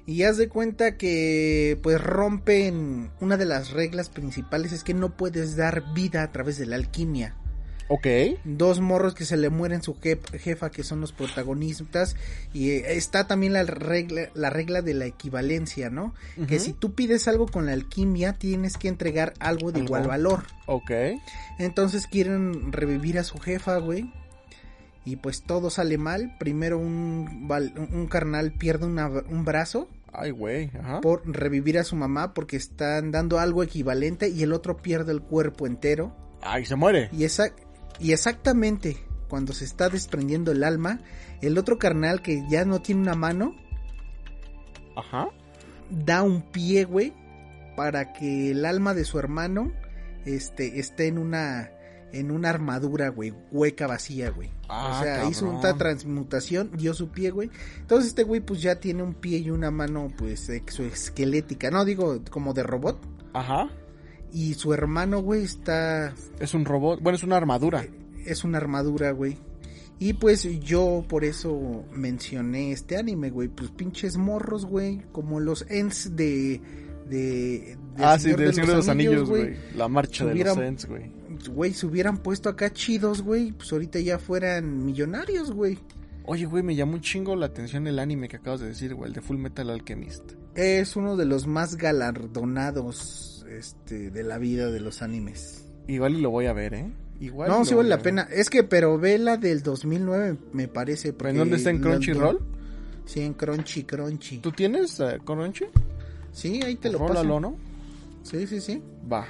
Y haz de cuenta que pues rompen una de las reglas principales es que no puedes dar vida a través de la alquimia. Ok. Dos morros que se le mueren su jef- jefa que son los protagonistas y eh, está también la regla la regla de la equivalencia, ¿no? Que si tú pides algo con la alquimia tienes que entregar algo de igual valor. Ok. Entonces quieren revivir a su jefa, güey. Y pues todo sale mal. Primero un, un carnal pierde una- un brazo Ay, güey. Ajá. por revivir a su mamá porque están dando algo equivalente y el otro pierde el cuerpo entero. Ay, se muere. Y, esa, y exactamente cuando se está desprendiendo el alma, el otro carnal que ya no tiene una mano, Ajá. da un pie, güey, para que el alma de su hermano este, esté en una en una armadura, güey, hueca vacía, güey. Ah, o sea, hizo una transmutación, dio su pie, güey. Entonces este güey pues ya tiene un pie y una mano pues exoesquelética, no digo como de robot. Ajá. Y su hermano, güey, está Es un robot. Bueno, es una armadura. es una armadura, güey. Y pues yo por eso mencioné este anime, güey. Pues pinches morros, güey. Como los ends de. de, de ah, sí, del Señor de los Anillos, güey. La marcha de los Ents, güey. Güey, se hubieran puesto acá chidos, güey. Pues ahorita ya fueran millonarios, güey. Oye, güey, me llamó un chingo la atención el anime que acabas de decir, güey, el de Full Metal Alchemist. Es uno de los más galardonados este, de la vida de los animes. Igual y lo voy a ver, ¿eh? Igual. no, sí lo vale la pena. Es que, pero ve la del 2009, me parece. ¿En dónde está en Crunchyroll? Sí, en Crunchy, Crunchy. ¿Tú tienes eh, Crunchy? Sí, ahí te lo paso. Rólalo, ¿no? Sí, sí, sí. Va.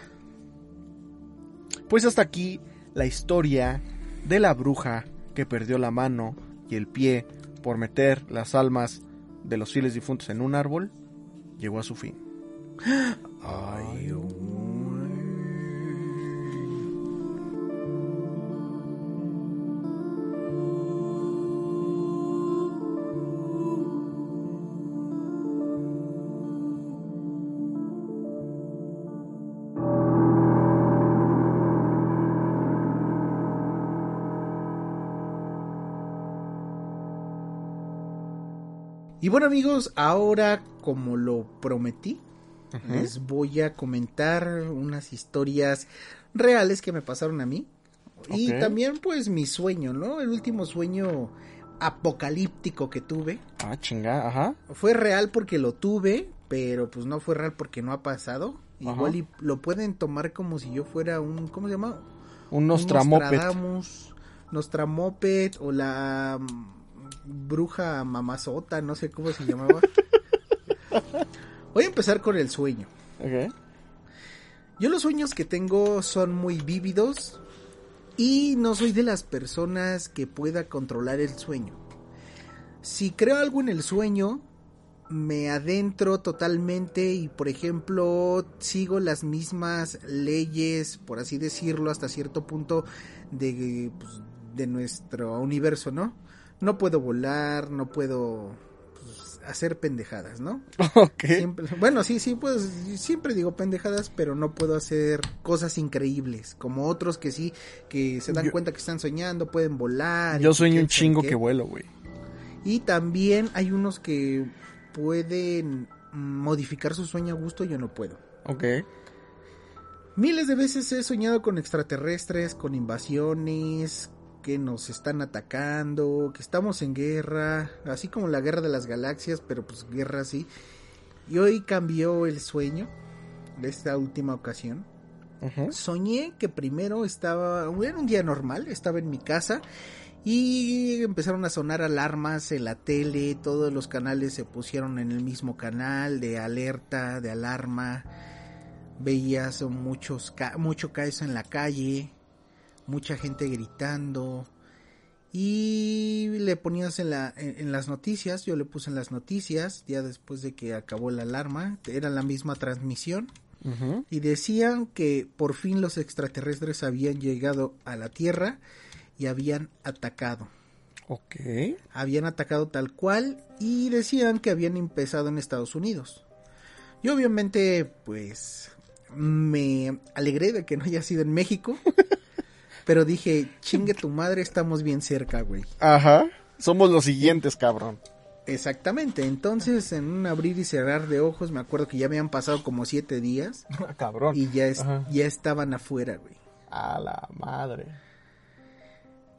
Pues hasta aquí la historia de la bruja que perdió la mano y el pie por meter las almas de los fieles difuntos en un árbol llegó a su fin. Y bueno amigos, ahora como lo prometí, les voy a comentar unas historias reales que me pasaron a mí. Y también pues mi sueño, ¿no? El último sueño apocalíptico que tuve. Ah, chinga, ajá. Fue real porque lo tuve, pero pues no fue real porque no ha pasado. Ajá. Igual y lo pueden tomar como si yo fuera un, ¿cómo se llama? Un. Nostradamus, Nostramopet o la mm, bruja mamazota, no sé cómo se llamaba. Voy a empezar con el sueño. Yo los sueños que tengo son muy vívidos y no soy de las personas que pueda controlar el sueño. Si creo algo en el sueño, me adentro totalmente y por ejemplo sigo las mismas leyes, por así decirlo, hasta cierto punto de, pues, de nuestro universo, ¿no? No puedo volar, no puedo hacer pendejadas, ¿no? Ok. Siempre- bueno, sí, sí, pues siempre digo pendejadas, pero no puedo hacer cosas increíbles, como otros que sí, que se dan Yo- cuenta que están soñando, pueden volar. Yo sueño un chingo que vuelo, güey. Y también hay unos que pueden modificar su sueño a gusto, yo no puedo. Ok. Miles de veces he soñado con extraterrestres, con invasiones, que nos están atacando, que estamos en guerra, así como la guerra de las galaxias, pero pues guerra así. Y hoy cambió el sueño de esta última ocasión. Soñé que primero estaba, era un día normal, estaba en mi casa y empezaron a sonar alarmas en la tele, todos los canales se pusieron en el mismo canal de alerta, de alarma. Veías muchos mucho caos en la calle, mucha gente gritando y le ponías en, la, en, en las noticias, yo le puse en las noticias, ya después de que acabó la alarma, era la misma transmisión y decían que por fin los extraterrestres habían llegado a la Tierra y habían atacado. Ok. Habían atacado tal cual y decían que habían empezado en Estados Unidos. Yo obviamente pues me alegré de que no haya sido en México, pero dije, chingue tu madre, estamos bien cerca, güey. Ajá. Somos los siguientes, cabrón. Exactamente, entonces en un abrir y cerrar de ojos me acuerdo que ya habían pasado como siete días cabrón. y ya, es- ya estaban afuera, güey. A la madre.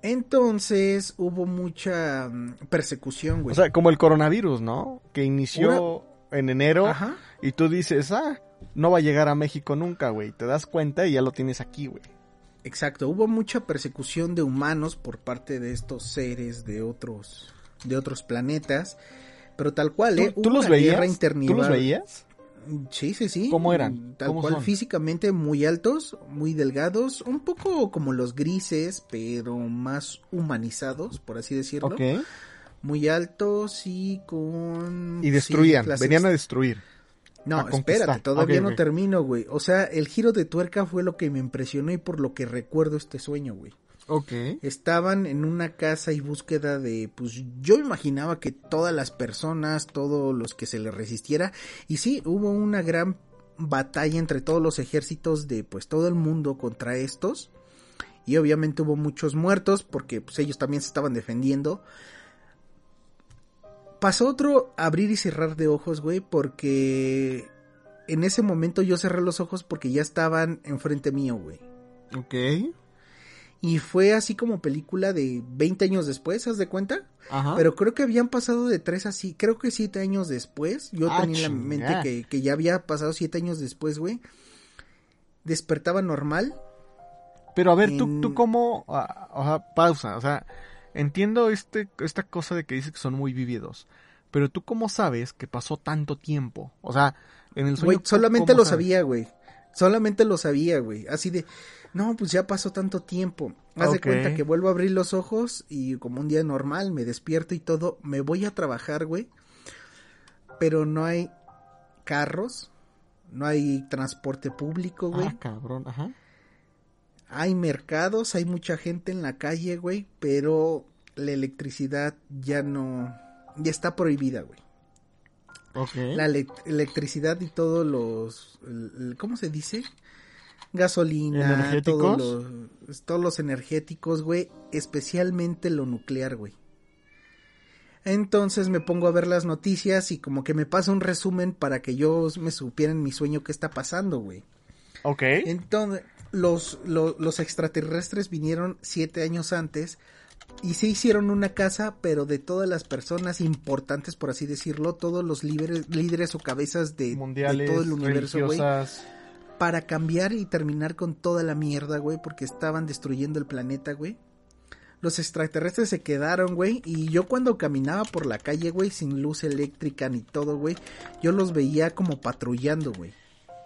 Entonces hubo mucha mm, persecución, güey. O sea, como el coronavirus, ¿no? Que inició en enero Ajá. y tú dices, ah, no va a llegar a México nunca, güey. Te das cuenta y ya lo tienes aquí, güey. Exacto, hubo mucha persecución de humanos por parte de estos seres de otros de otros planetas, pero tal cual, ¿eh? ¿Tú, los veías? ¿Tú los veías? Sí, sí, sí. ¿Cómo eran? Tal ¿Cómo cual, son? físicamente muy altos, muy delgados, un poco como los grises, pero más humanizados, por así decirlo. Ok. Muy altos y con... Y destruían, venían a destruir. No, espérate, todavía no termino, güey. O sea, el giro de tuerca fue lo que me impresionó y por lo que recuerdo este sueño, güey. Ok. Estaban en una casa y búsqueda de, pues yo imaginaba que todas las personas, todos los que se les resistiera, y sí, hubo una gran batalla entre todos los ejércitos de pues todo el mundo contra estos, y obviamente hubo muchos muertos porque pues ellos también se estaban defendiendo. Pasó otro abrir y cerrar de ojos, güey, porque en ese momento yo cerré los ojos porque ya estaban enfrente mío, güey. Ok. Y fue así como película de 20 años después, ¿haz de cuenta? Ajá. Pero creo que habían pasado de 3 a sí, creo que 7 años después. Yo Ah, tenía en la mente que, que ya había pasado 7 años después, güey. Despertaba normal. Pero a ver, tú, en- tú cómo, o sea, pausa, o sea, entiendo este, esta cosa de que dices que son muy vividos, pero tú cómo sabes que pasó tanto tiempo, o sea, en el sueño. Güey, solamente ¿cómo lo sabes? sabía, güey. Solamente lo sabía, güey. Así de, no, pues ya pasó tanto tiempo. Haz de cuenta que vuelvo a abrir los ojos y como un día normal me despierto y todo, me voy a trabajar, güey. Pero no hay carros, no hay transporte público, güey. Ah, cabrón, ajá. Hay mercados, hay mucha gente en la calle, güey, pero la electricidad ya no, ya está prohibida, güey. Ok. La ele- electricidad y todos los, ¿cómo se dice? Gasolina, todos los, todos los energéticos, güey, especialmente lo nuclear, güey. Entonces me pongo a ver las noticias y como que me pasa un resumen para que yo me supiera en mi sueño qué está pasando, güey. Ok. Entonces, los, lo- los extraterrestres vinieron siete años antes y se hicieron una casa, pero de todas las personas importantes, por así decirlo, todos los líderes, líderes o cabezas de, de todo el universo, güey, para cambiar y terminar con toda la mierda, güey, porque estaban destruyendo el planeta, güey. Los extraterrestres se quedaron, güey, y yo cuando caminaba por la calle, güey, sin luz eléctrica ni todo, güey, yo los veía como patrullando, güey.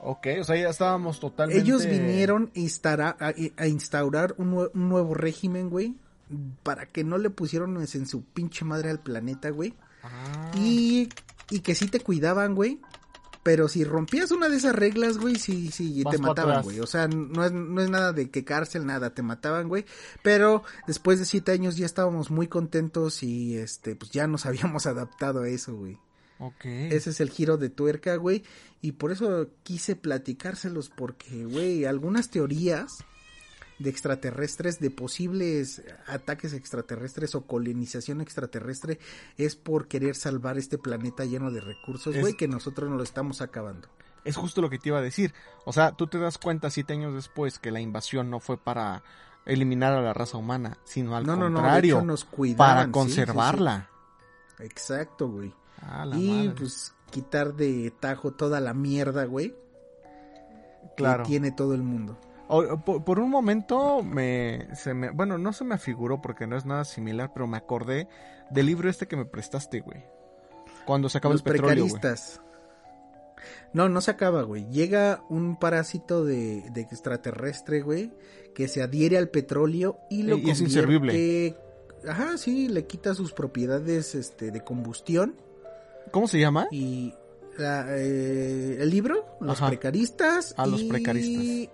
Ok, o sea, ya estábamos totalmente. Ellos vinieron a instaurar, a, a instaurar un, nue- un nuevo régimen, güey, para que no le pusieron en su pinche madre al planeta, güey. Ah, Y, y que sí te cuidaban, güey. Pero si rompías una de esas reglas, güey, sí, sí, Vas te mataban, atrás. güey. O sea, no es, no es nada de que cárcel, nada, te mataban, güey. Pero después de siete años ya estábamos muy contentos y, este, pues ya nos habíamos adaptado a eso, güey. Ese es el giro de tuerca, güey. Y por eso quise platicárselos porque, güey, algunas teorías de extraterrestres, de posibles ataques extraterrestres o colonización extraterrestre es por querer salvar este planeta lleno de recursos, güey, que nosotros nos lo estamos acabando. Es justo lo que te iba a decir. O sea, tú te das cuenta siete años después que la invasión no fue para eliminar a la raza humana, sino al no, no, no, de contrario, hecho nos cuidaban. para sí, sí, sí. conservarla. Exacto, güey. Ah, la Y madre. pues quitar de tajo toda la mierda, güey, claro. que tiene todo el mundo. O- por, por un momento me, se me, bueno, no se me afiguró porque no es nada similar, pero me acordé del libro este que me prestaste, güey. Cuando se acaba Los el petróleo, güey. precaristas. No, no se acaba, güey. Llega un parásito de, de extraterrestre, güey, que se adhiere al petróleo y lo Y es convierte- inservible. Ajá, sí, le quita sus propiedades este, de combustión ¿Cómo se llama? y la, eh, el libro, Los Ajá. precaristas. Ah, los y precaristas.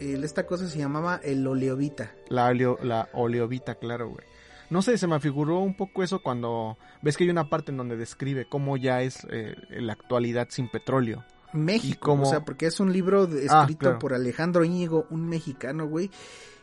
esta cosa se llamaba el oleovita. La, oleo- la oleovita, claro, güey. No sé, se me afiguró un poco eso cuando ves que hay una parte en donde describe cómo ya es eh, la actualidad sin petróleo. México, cómo- o sea, porque es un libro de- Ah, escrito claro. por Alejandro Íñigo, un mexicano, güey.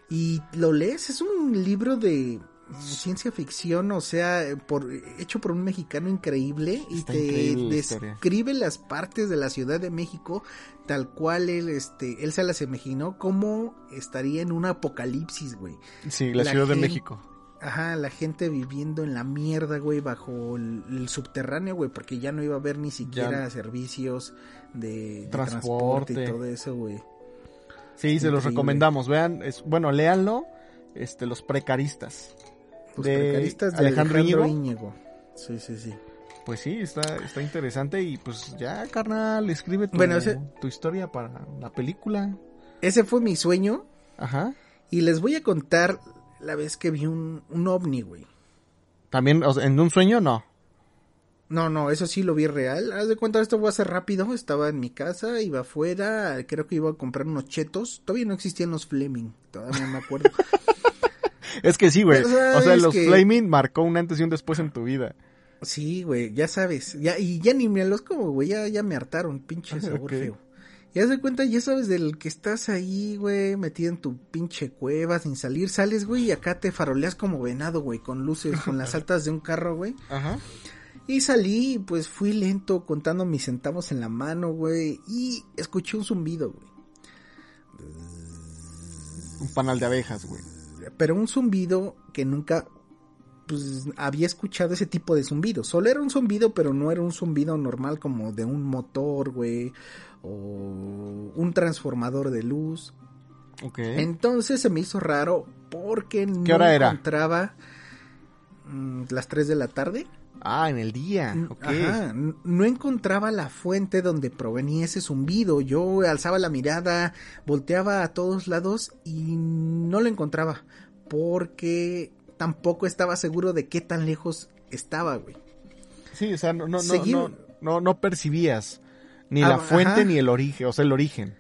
Y lo lees, es un libro de ciencia ficción, o sea, por, hecho por un mexicano increíble y Está te la describe las partes de la Ciudad de México tal cual él, este, él se las imaginó como estaría en un apocalipsis, güey. Sí, la, La Ciudad de México. Ajá, la gente viviendo en la mierda, güey, bajo el, el subterráneo, güey, porque ya no iba a haber ni siquiera servicios de, de transporte. Transporte. y todo eso, güey. Sí, se los recomendamos. Vean, es, bueno, léanlo. Este, los precaristas. Los De precaristas de Alejandro Alejandro, Íñigo. Íñigo. Sí, sí, sí. Pues sí, está, está interesante y pues ya, carnal, escribe tu, Bueno, ese- tu historia para la película. Ese fue mi sueño Ajá. y les voy a contar la vez que vi un, un ovni, güey. También, o sea, en un sueño no. No, no, eso sí lo vi real. Haz de cuenta, esto voy a hacer rápido. Estaba en mi casa, iba afuera, creo que iba a comprar unos chetos. Todavía no existían los Fleming, todavía no me acuerdo. Es que sí, güey. O sea, los que- Flaming marcó un antes y un después en tu vida. sí, güey, ya sabes. Ya, y ya ni me los como, güey, ya, ya me hartaron, pinche sabor Ok. feo. Y haz de cuenta, ya sabes del que estás ahí, güey, metido en tu pinche cueva sin salir. Sales, güey, y acá te faroleas como venado, güey, con luces, con las altas de un carro, güey. Ajá. Y salí, pues fui lento contando mis centavos en la mano, güey. Y escuché un zumbido, güey. Un panal de abejas, güey. Pero un zumbido que nunca pues había escuchado ese tipo de zumbido. Solo era un zumbido, pero no era un zumbido normal como de un motor, güey. O un transformador de luz. Ok. Entonces se me hizo raro porque no ¿Qué hora era? encontraba mm, las 3 de la tarde. Ah, en el día. Ok. Ajá, no encontraba la fuente donde provenía ese zumbido. Yo alzaba la mirada, volteaba a todos lados y no lo encontraba. Porque tampoco estaba seguro de qué tan lejos estaba, güey. Sí, o sea, no, no, no, no, no, no percibías ni Ah, la fuente ajá. ni el origen, o sea, el origen.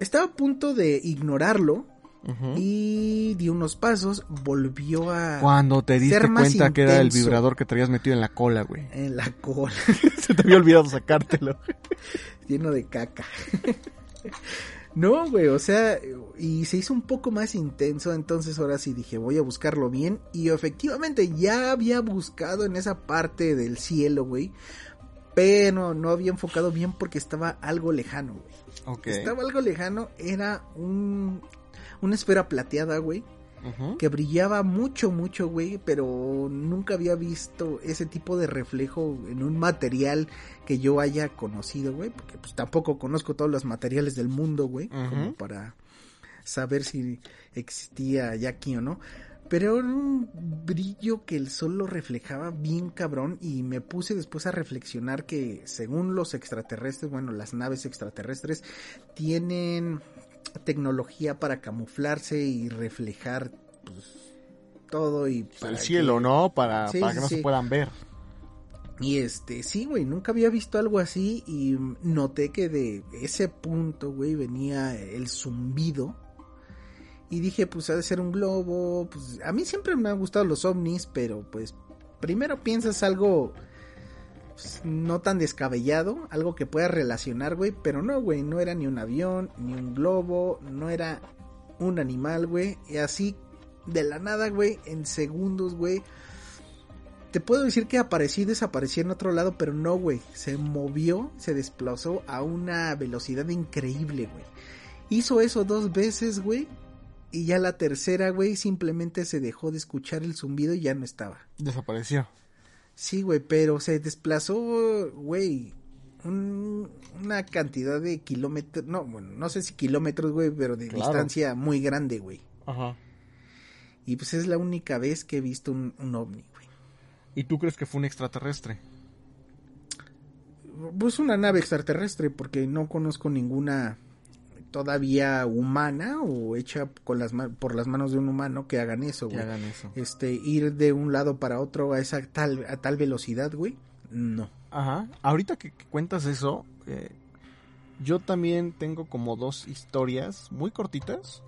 Estaba a punto de ignorarlo y di unos pasos, volvió a... Cuando te diste cuenta que era el vibrador que traías metido en la cola, güey. En la cola, Se te había olvidado sacártelo. lleno de caca. No, güey, o sea, y se hizo un poco más intenso, entonces ahora sí dije, voy a buscarlo bien, y efectivamente ya había buscado en esa parte del cielo, güey, pero no había enfocado bien porque estaba algo lejano, güey. Estaba algo lejano, era un, una esfera plateada, güey, Que brillaba mucho, mucho, güey, pero nunca había visto ese tipo de reflejo en un material que yo haya conocido, güey, porque pues tampoco conozco todos los materiales del mundo, güey, como para saber si existía ya aquí o no. Pero era un brillo que el sol lo reflejaba bien cabrón y me puse después a reflexionar que según los extraterrestres, bueno, las naves extraterrestres tienen tecnología para camuflarse y reflejar pues, todo y para el que- cielo, ¿no? Para, Sí, para que sí, no sí. se puedan ver. Y este, sí, güey, nunca había visto algo así y noté que de ese punto, güey, venía el zumbido. Y dije, pues ha de ser un globo, pues a mí siempre me han gustado los ovnis, pero pues primero piensas algo pues, no tan descabellado, algo que puedas relacionar, güey, pero no, güey, no era ni un avión, ni un globo, no era un animal, güey, y así de la nada, güey, en segundos, güey, te puedo decir que apareció y desapareció en otro lado, pero no, güey. Se movió, se desplazó a una velocidad increíble, güey. Hizo eso dos veces, güey. Y ya la tercera, güey, simplemente se dejó de escuchar el zumbido y ya no estaba. Desapareció. Sí, güey, pero se desplazó, güey, un- una cantidad de kilómetros, no, bueno, no sé si kilómetros, güey, pero de Claro. distancia muy grande, güey. Ajá. Y pues es la única vez que he visto un, un ovni, güey. ¿Y tú crees que fue un extraterrestre? Pues una nave extraterrestre, porque no conozco ninguna todavía humana o hecha con las por las manos de un humano que hagan eso, Que güey. hagan eso. Este, ir de un lado para otro a esa tal, a tal velocidad, güey. No. Ajá. Ahorita que, que cuentas eso, eh, yo también tengo como dos historias muy cortitas.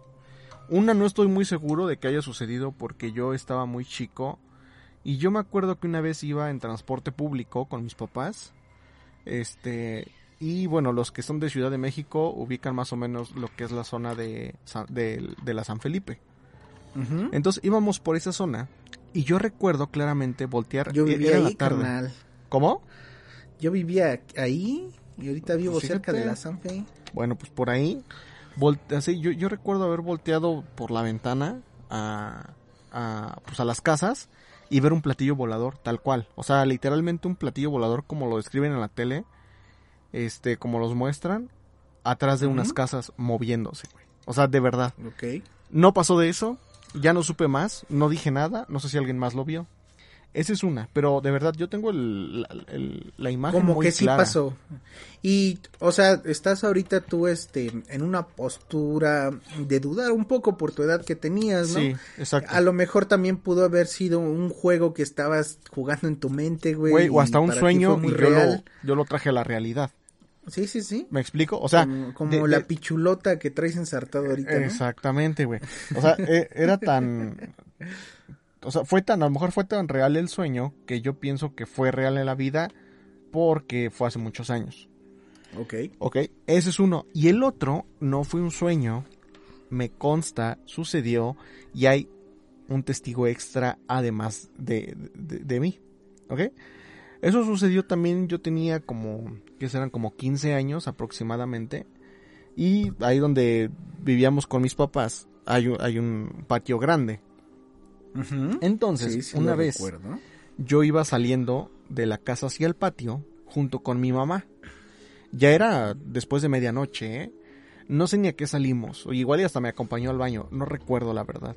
Una no estoy muy seguro de que haya sucedido porque yo estaba muy chico. Y yo me acuerdo que una vez iba en transporte público con mis papás. Este. Y bueno, los que son de Ciudad de México ubican más o menos lo que es la zona de, San- de, de la San Felipe. Entonces íbamos por esa zona. Y yo recuerdo claramente voltear. Yo vivía era la tarde. carnal. ¿Cómo? Yo vivía ahí y ahorita vivo Pues cerca fíjate. de la Sanfe. Bueno, pues por ahí, volte- así, yo, yo recuerdo haber volteado por la ventana a, a, pues a las casas y ver un platillo volador, tal cual. O sea, literalmente un platillo volador como lo describen en la tele, este, como los muestran, atrás de unas casas moviéndose, güey. O sea, de verdad. Ok. No pasó de eso, ya no supe más, no dije nada, no sé si alguien más lo vio. Esa es una, pero de verdad yo tengo el, la, el- la imagen Como muy que sí clara. pasó. Y, o sea, estás ahorita tú, este, en una postura de dudar un poco por tu edad que tenías, ¿no? Sí, exacto. A lo mejor también pudo haber sido un juego que estabas jugando en tu mente, güey. Güey, o hasta un sueño y yo lo, yo lo traje a la realidad. Sí, sí, sí. ¿Me explico? O sea, como como de- la de- pichulota que traes ensartado ahorita, ¿no? Exactamente, güey. O sea, e- era tan... O sea, fue tan, a lo mejor fue tan real el sueño que yo pienso que fue real en la vida porque fue hace muchos años. Ok. Ok, ese es uno. Y el otro no fue un sueño, me consta, sucedió y hay un testigo extra además de, de, de mí. Ok, eso sucedió también, yo tenía como, que serán como 15 años aproximadamente. Y ahí donde vivíamos con mis papás hay un, hay un patio grande. Entonces, Sí, sí una vez recuerdo. yo iba saliendo de la casa hacia el patio junto con mi mamá. Ya era después de medianoche, ¿eh? No sé ni a qué salimos, o igual y hasta me acompañó al baño, no recuerdo la verdad.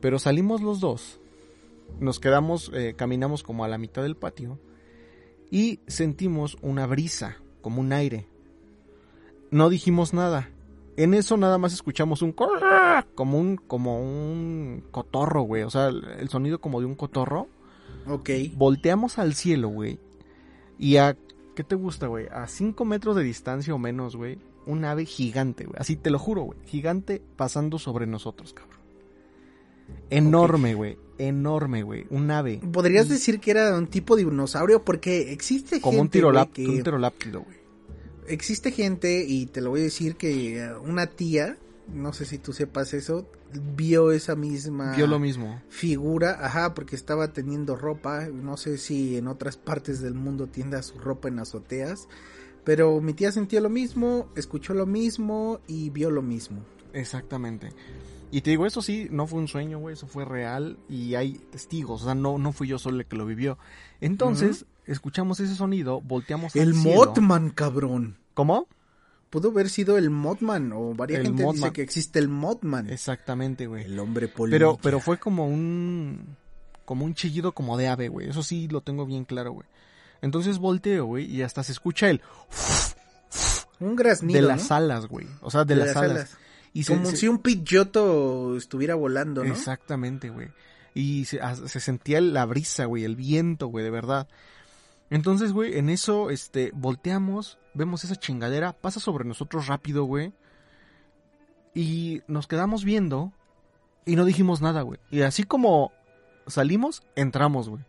Pero salimos los dos, nos quedamos, eh, caminamos como a la mitad del patio y sentimos una brisa, como un aire. No dijimos nada. En eso nada más escuchamos un como un como un cotorro, güey, o sea, el- el sonido como de un cotorro Ok. volteamos al cielo, güey. Y a, ¿qué te gusta, güey? A 5 metros de distancia o menos, güey. Un ave gigante, güey. Así te lo juro, güey. Gigante pasando sobre nosotros, cabrón. Enorme, güey. Enorme, güey. Un ave. Podrías Y- decir que era un tipo de dinosaurio porque existe Como un, gente, que- un tiroláptido, güey. existe gente y te lo voy a decir que eh, una tía, no sé si tú sepas eso, vio esa misma Vio lo mismo. figura, ajá, porque estaba teniendo ropa, no sé si en otras partes del mundo tienda su ropa en azoteas, pero mi tía sintió lo mismo, escuchó lo mismo y vio lo mismo. Exactamente. Y te digo, eso sí, no fue un sueño, güey, eso fue real y hay testigos, o sea, no, no fui yo solo el que lo vivió. Entonces, escuchamos ese sonido, volteamos al El cielo. Cabrón. ¿Cómo? Pudo haber sido el Mothman o varias El gente dice que existe el Mothman. Exactamente, güey. El hombre polilla. Pero, pero fue como un, como un chillido como de ave, güey. Eso sí lo tengo bien claro, güey. Entonces volteo, güey, y hasta se escucha el un graznido, de las ¿no? alas, güey. O sea, de, las, alas. Y Como se- si un pichoto estuviera volando, ¿no? Exactamente, güey. Y se, a- se sentía la brisa, güey, el viento, güey, de verdad. Entonces, güey, en eso, este, volteamos, vemos esa chingadera, pasa sobre nosotros rápido, güey. Y nos quedamos viendo y no dijimos nada, güey. Y así como salimos, entramos, güey.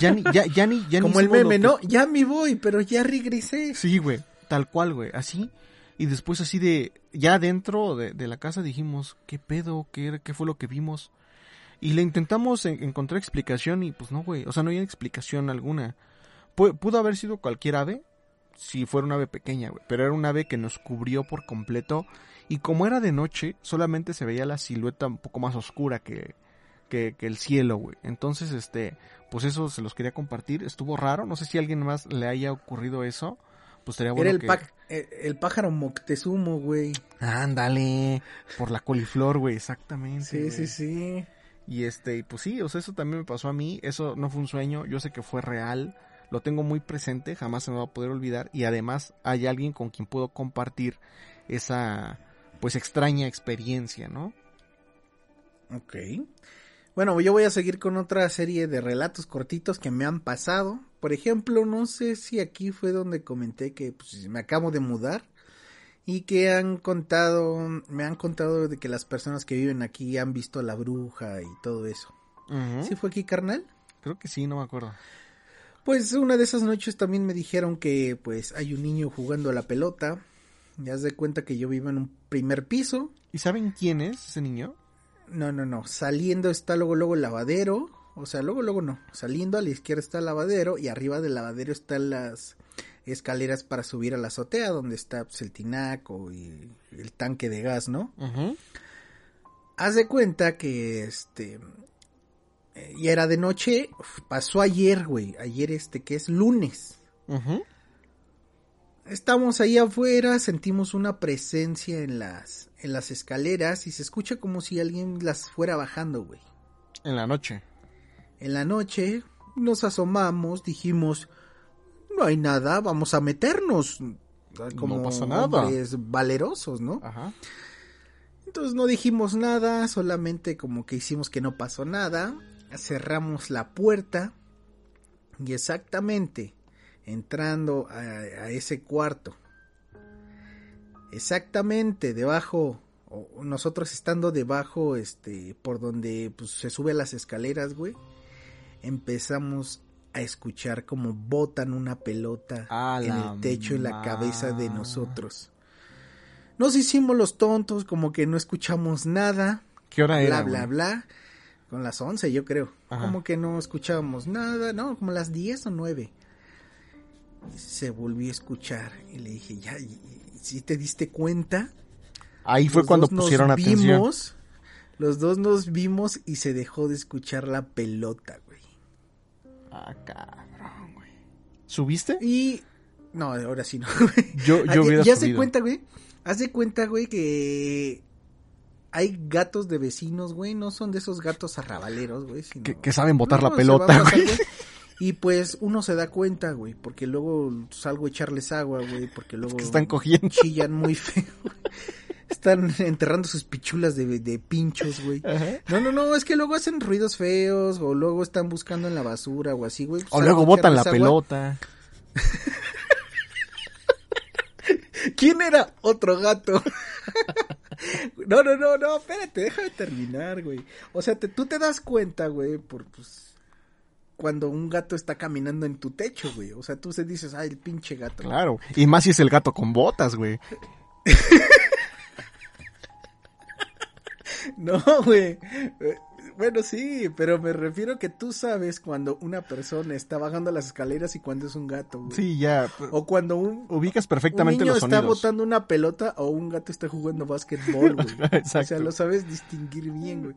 Ya ni, ya, ya ni, ya ni Como el meme, que- ¿no? Ya me voy, pero ya regresé. Sí, güey, tal cual, güey, así. Y después así de, ya dentro de, de la casa dijimos, ¿qué pedo? ¿Qué, ¿Qué fue lo que vimos? Y le intentamos en- encontrar explicación y pues no, güey, o sea, no hay explicación alguna. Pu- pudo haber sido cualquier ave, si fuera un ave pequeña, güey, pero era un ave que nos cubrió por completo. Y como era de noche, solamente se veía la silueta un poco más oscura que, que, que el cielo, güey. Entonces, este, pues eso se los quería compartir. Estuvo raro, no sé si a alguien más le haya ocurrido eso. Pues estaría bueno Era el, que... eh, el pájaro Moctezuma, güey. Ándale, por la coliflor, güey, exactamente. Sí, güey. sí, sí. Y este, pues sí, o sea, eso también me pasó a mí, eso no fue un sueño, yo sé que fue real, lo tengo muy presente, jamás se me va a poder olvidar y además hay alguien con quien puedo compartir esa pues extraña experiencia, ¿no? Ok. Bueno, yo voy a seguir con otra serie de relatos cortitos que me han pasado. Por ejemplo, no sé si aquí fue donde comenté que pues, me acabo de mudar y que han contado, me han contado de que las personas que viven aquí han visto a la bruja y todo eso. ¿Sí fue aquí, carnal? Creo que sí, no me acuerdo. Pues una de esas noches también me dijeron que pues hay un niño jugando a la pelota. Ya se de cuenta que yo vivo en un primer piso. ¿Y saben quién es ese niño? No, no, no. Saliendo está luego, luego el lavadero. O sea, luego, luego no. Saliendo a la izquierda está el lavadero y arriba del lavadero están las escaleras para subir a la azotea donde está pues, el tinaco y el tanque de gas, ¿no? Ujú. Haz de cuenta que este eh, ya era de noche, pasó ayer, güey, ayer este que es lunes. Estamos ahí afuera, sentimos una presencia en las en las escaleras y se escucha como si alguien las fuera bajando, güey. En la noche. En la noche Nos asomamos, dijimos, no hay nada, vamos a meternos. Como No pasa nada. hombres valerosos, ¿no? Ajá. Entonces no dijimos nada, solamente como que hicimos que no pasó nada, cerramos la puerta y exactamente entrando a, a ese cuarto, exactamente debajo, o nosotros estando debajo, este, por donde pues, se sube las escaleras, güey, empezamos a escuchar como botan una pelota A en el techo en la cabeza de nosotros. Nos hicimos los tontos, como que no escuchamos nada, ¿Qué hora bla, era? bla, güey? bla. Con las 11, yo creo. Ajá. Como que no escuchábamos nada, no, como las 10 o 9. Se volvió a escuchar y le dije, ya, si te diste cuenta? Ahí fue cuando dos nos pusieron atención. vimos, Los dos nos vimos y se dejó de escuchar la pelota, güey. Ah, cabrón, güey. ¿Subiste? Y... No, ahora sí no. Yo, yo Ah, hubiera ya se cuenta, güey. Haz de cuenta, güey, que hay gatos de vecinos, güey. No son de esos gatos arrabaleros, güey. sino- Que, que saben botar No, la pelota, güey. Y pues uno se da cuenta, güey, porque luego salgo a echarles agua, güey, porque luego que están cogiendo. chillan muy feo. Están enterrando sus pichulas de, de pinchos, güey. Ajá. No, no, no, es que luego hacen ruidos feos o luego están buscando en la basura o así, güey. Pues O luego botan la agua. pelota. ¿Quién era otro gato? no, no, no, no, espérate, déjame terminar, güey. O sea, te- tú te das cuenta, güey, por pues cuando un gato está caminando en tu techo, güey. O sea, tú se dices, ay, el pinche gato. Claro. Y más si es el gato con botas, güey. No, güey. Bueno, sí, pero me refiero que tú sabes cuando una persona está bajando las escaleras y cuando es un gato, güey. Sí, ya. O cuando un, Ubicas un perfectamente niño los está sonidos. botando una pelota o un gato está jugando básquetbol, güey. O Exacto. sea, lo sabes distinguir bien, güey.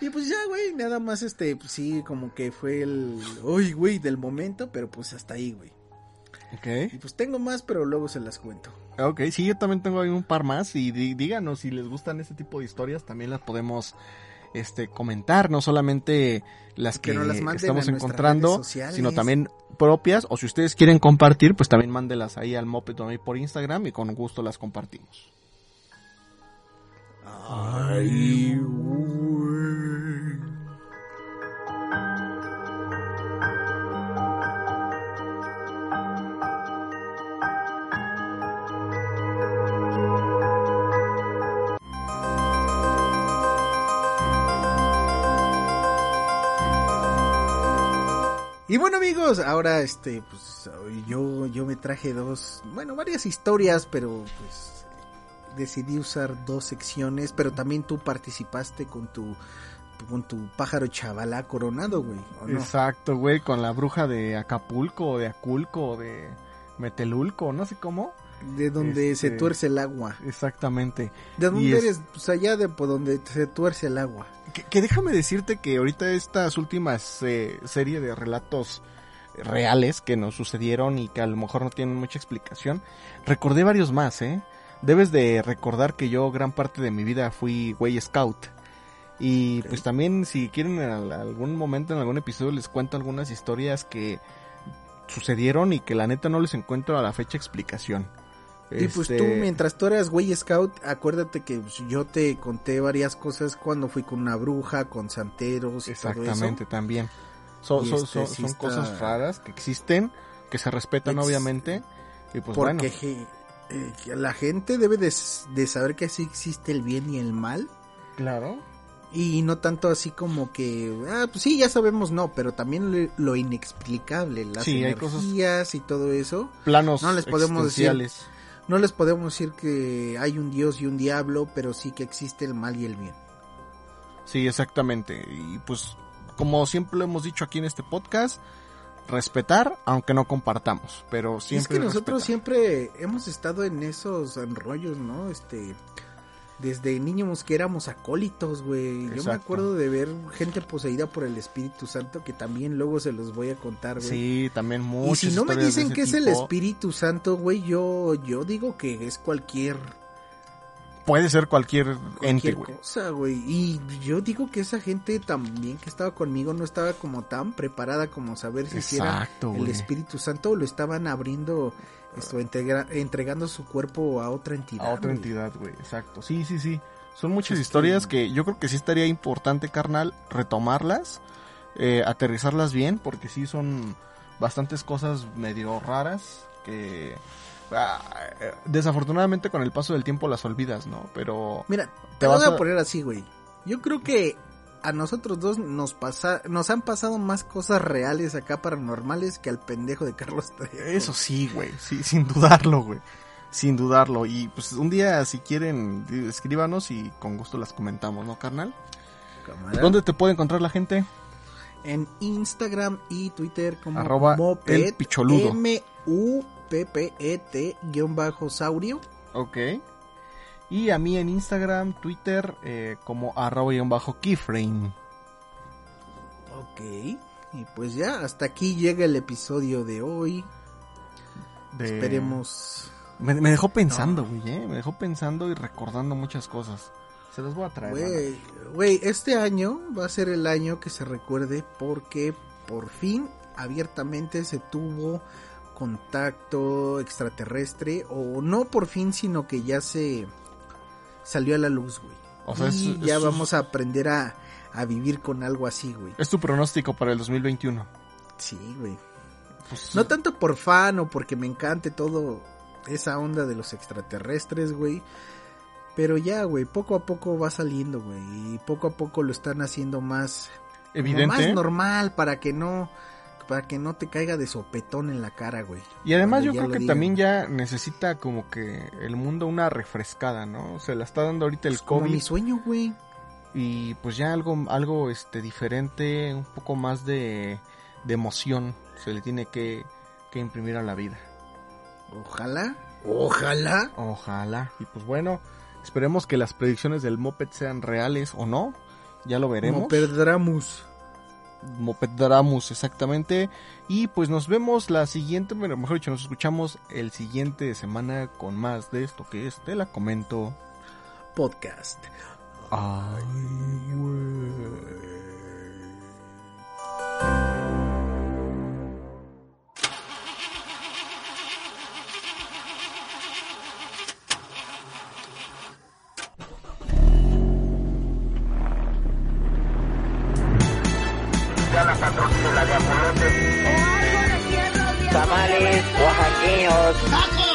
Y pues ya, güey, nada más este, pues sí, como que fue el, uy, güey, del momento, pero pues hasta ahí, güey. Y Ok. pues tengo más, pero luego se las cuento. Ok, sí, yo también tengo ahí un par más. Y díganos si les gustan este tipo de historias, también las podemos este comentar, no solamente las Que las estamos encontrando, sino también propias, o si ustedes quieren compartir, pues también mándelas ahí al Moped por Instagram y con gusto las compartimos. Ay, güey. Y bueno amigos, ahora este, pues yo, yo me traje dos, bueno, varias historias, pero pues decidí usar dos secciones, pero también tú participaste con tu, con tu pájaro chavalá coronado, güey. Exacto, güey, con la bruja de Acapulco, de Aculco, de Metelulco, no sé cómo. De donde Este- se tuerce el agua. Exactamente. ¿De dónde es- eres? Pues allá de por donde se tuerce el agua. Que, que déjame decirte que ahorita estas últimas eh, serie de relatos reales que nos sucedieron y que a lo mejor no tienen mucha explicación, recordé varios más, ¿eh? Debes de recordar que yo gran parte de mi vida fui güey scout. Y pues también si quieren en al- algún momento, en algún episodio les cuento algunas historias que sucedieron y que la neta no les encuentro a la fecha explicación. Y pues Este, tú, mientras tú eras güey scout, acuérdate que pues, yo te conté varias cosas cuando fui con una bruja, con santeros y todo Exactamente, también. Este, son- sí son está- cosas raras que existen, que se respetan Ex- obviamente. Y pues. Porque bueno, eh, la gente debe de, saber que así existe el bien y el mal. claro. Y no tanto así como que, ah, pues sí, ya sabemos, no, pero también lo, lo inexplicable, las Sí, hay cosas- energías y todo eso. Planos No les podemos decir-. No les podemos decir que hay un dios y un diablo, pero sí que existe el mal y el bien. Sí, exactamente. Y pues, como siempre lo hemos dicho aquí en este podcast, respetar, aunque no compartamos. Pero Y es siempre que nosotros respetar. siempre hemos estado en esos enrollos, ¿no? Este, desde niños que éramos acólitos, güey. Yo me Exacto. acuerdo de ver gente poseída por el Espíritu Santo, que también luego se los voy a contar, güey. Sí, también y muchas si no me dicen que es el. Espíritu Santo, güey, yo, yo digo que es cualquier puede ser cualquier, ente, cualquier güey. cosa, güey. Y yo digo que esa gente también que estaba conmigo no estaba como tan preparada como saber si si era Exacto, el. Espíritu Santo lo estaban abriendo, esto, integra- entregando su cuerpo a otra entidad. A otra güey. entidad, güey. Exacto. Sí, sí, sí. Son muchas Es historias que- que... yo creo que sí estaría importante, carnal, retomarlas, eh, aterrizarlas bien, porque sí son bastantes cosas medio raras que ah, eh, desafortunadamente con el paso del tiempo las olvidas, ¿no? Pero Mira, Te te vas voy a a- poner así, güey. Yo creo que a nosotros dos nos pasa, nos han pasado más cosas reales acá paranormales que al pendejo de Carlos Trejo. eso sí, güey, sí, sin dudarlo, güey. Sin dudarlo. Y pues un día, si quieren, escríbanos y con gusto las comentamos, ¿no, carnal? ¿Dónde te puede encontrar la gente? En Instagram y Twitter como Arroba Moped, el picholudo. M-U-P-P-E-T guion bajo saurio. Ok. Y a mí en Instagram, Twitter, eh, como arroba y un bajo keyframe. Ok. Y pues ya, hasta aquí llega el episodio de hoy. De... Esperemos. Me, me dejó pensando, güey, eh. Me dejó pensando y recordando muchas cosas. Se las voy a traer. güey, este año va a ser el año que se recuerde porque por fin abiertamente se tuvo contacto extraterrestre o no por fin, sino que ya se salió a la luz, güey. O sea, y es- ya es- vamos a aprender a, a vivir con algo así, güey. Es tu pronóstico para el 2021. Sí, güey. Pues, No tanto por fan o porque me encante todo esa onda de los extraterrestres, güey. Pero ya, güey, poco a poco va saliendo, güey. Y poco a poco lo están haciendo más, evidente. más normal para que no para que no te caiga de sopetón en la cara, güey. Y además yo creo que digan. también ya necesita como que el mundo una refrescada, ¿no? Se la está dando ahorita el Es como COVID mi sueño, güey. y pues ya algo algo este diferente, un poco más de, de emoción se le tiene que, que imprimir a la vida. Ojalá, ojalá. Ojalá. Y pues bueno, esperemos que las predicciones del Moped sean reales o no. Ya lo veremos. Moped Dramus, exactamente. Y pues nos vemos la siguiente, bueno, mejor dicho, nos escuchamos el siguiente semana con más de esto que es, te la comento. Podcast. Ay, Tamales Dios. ¡Tacos!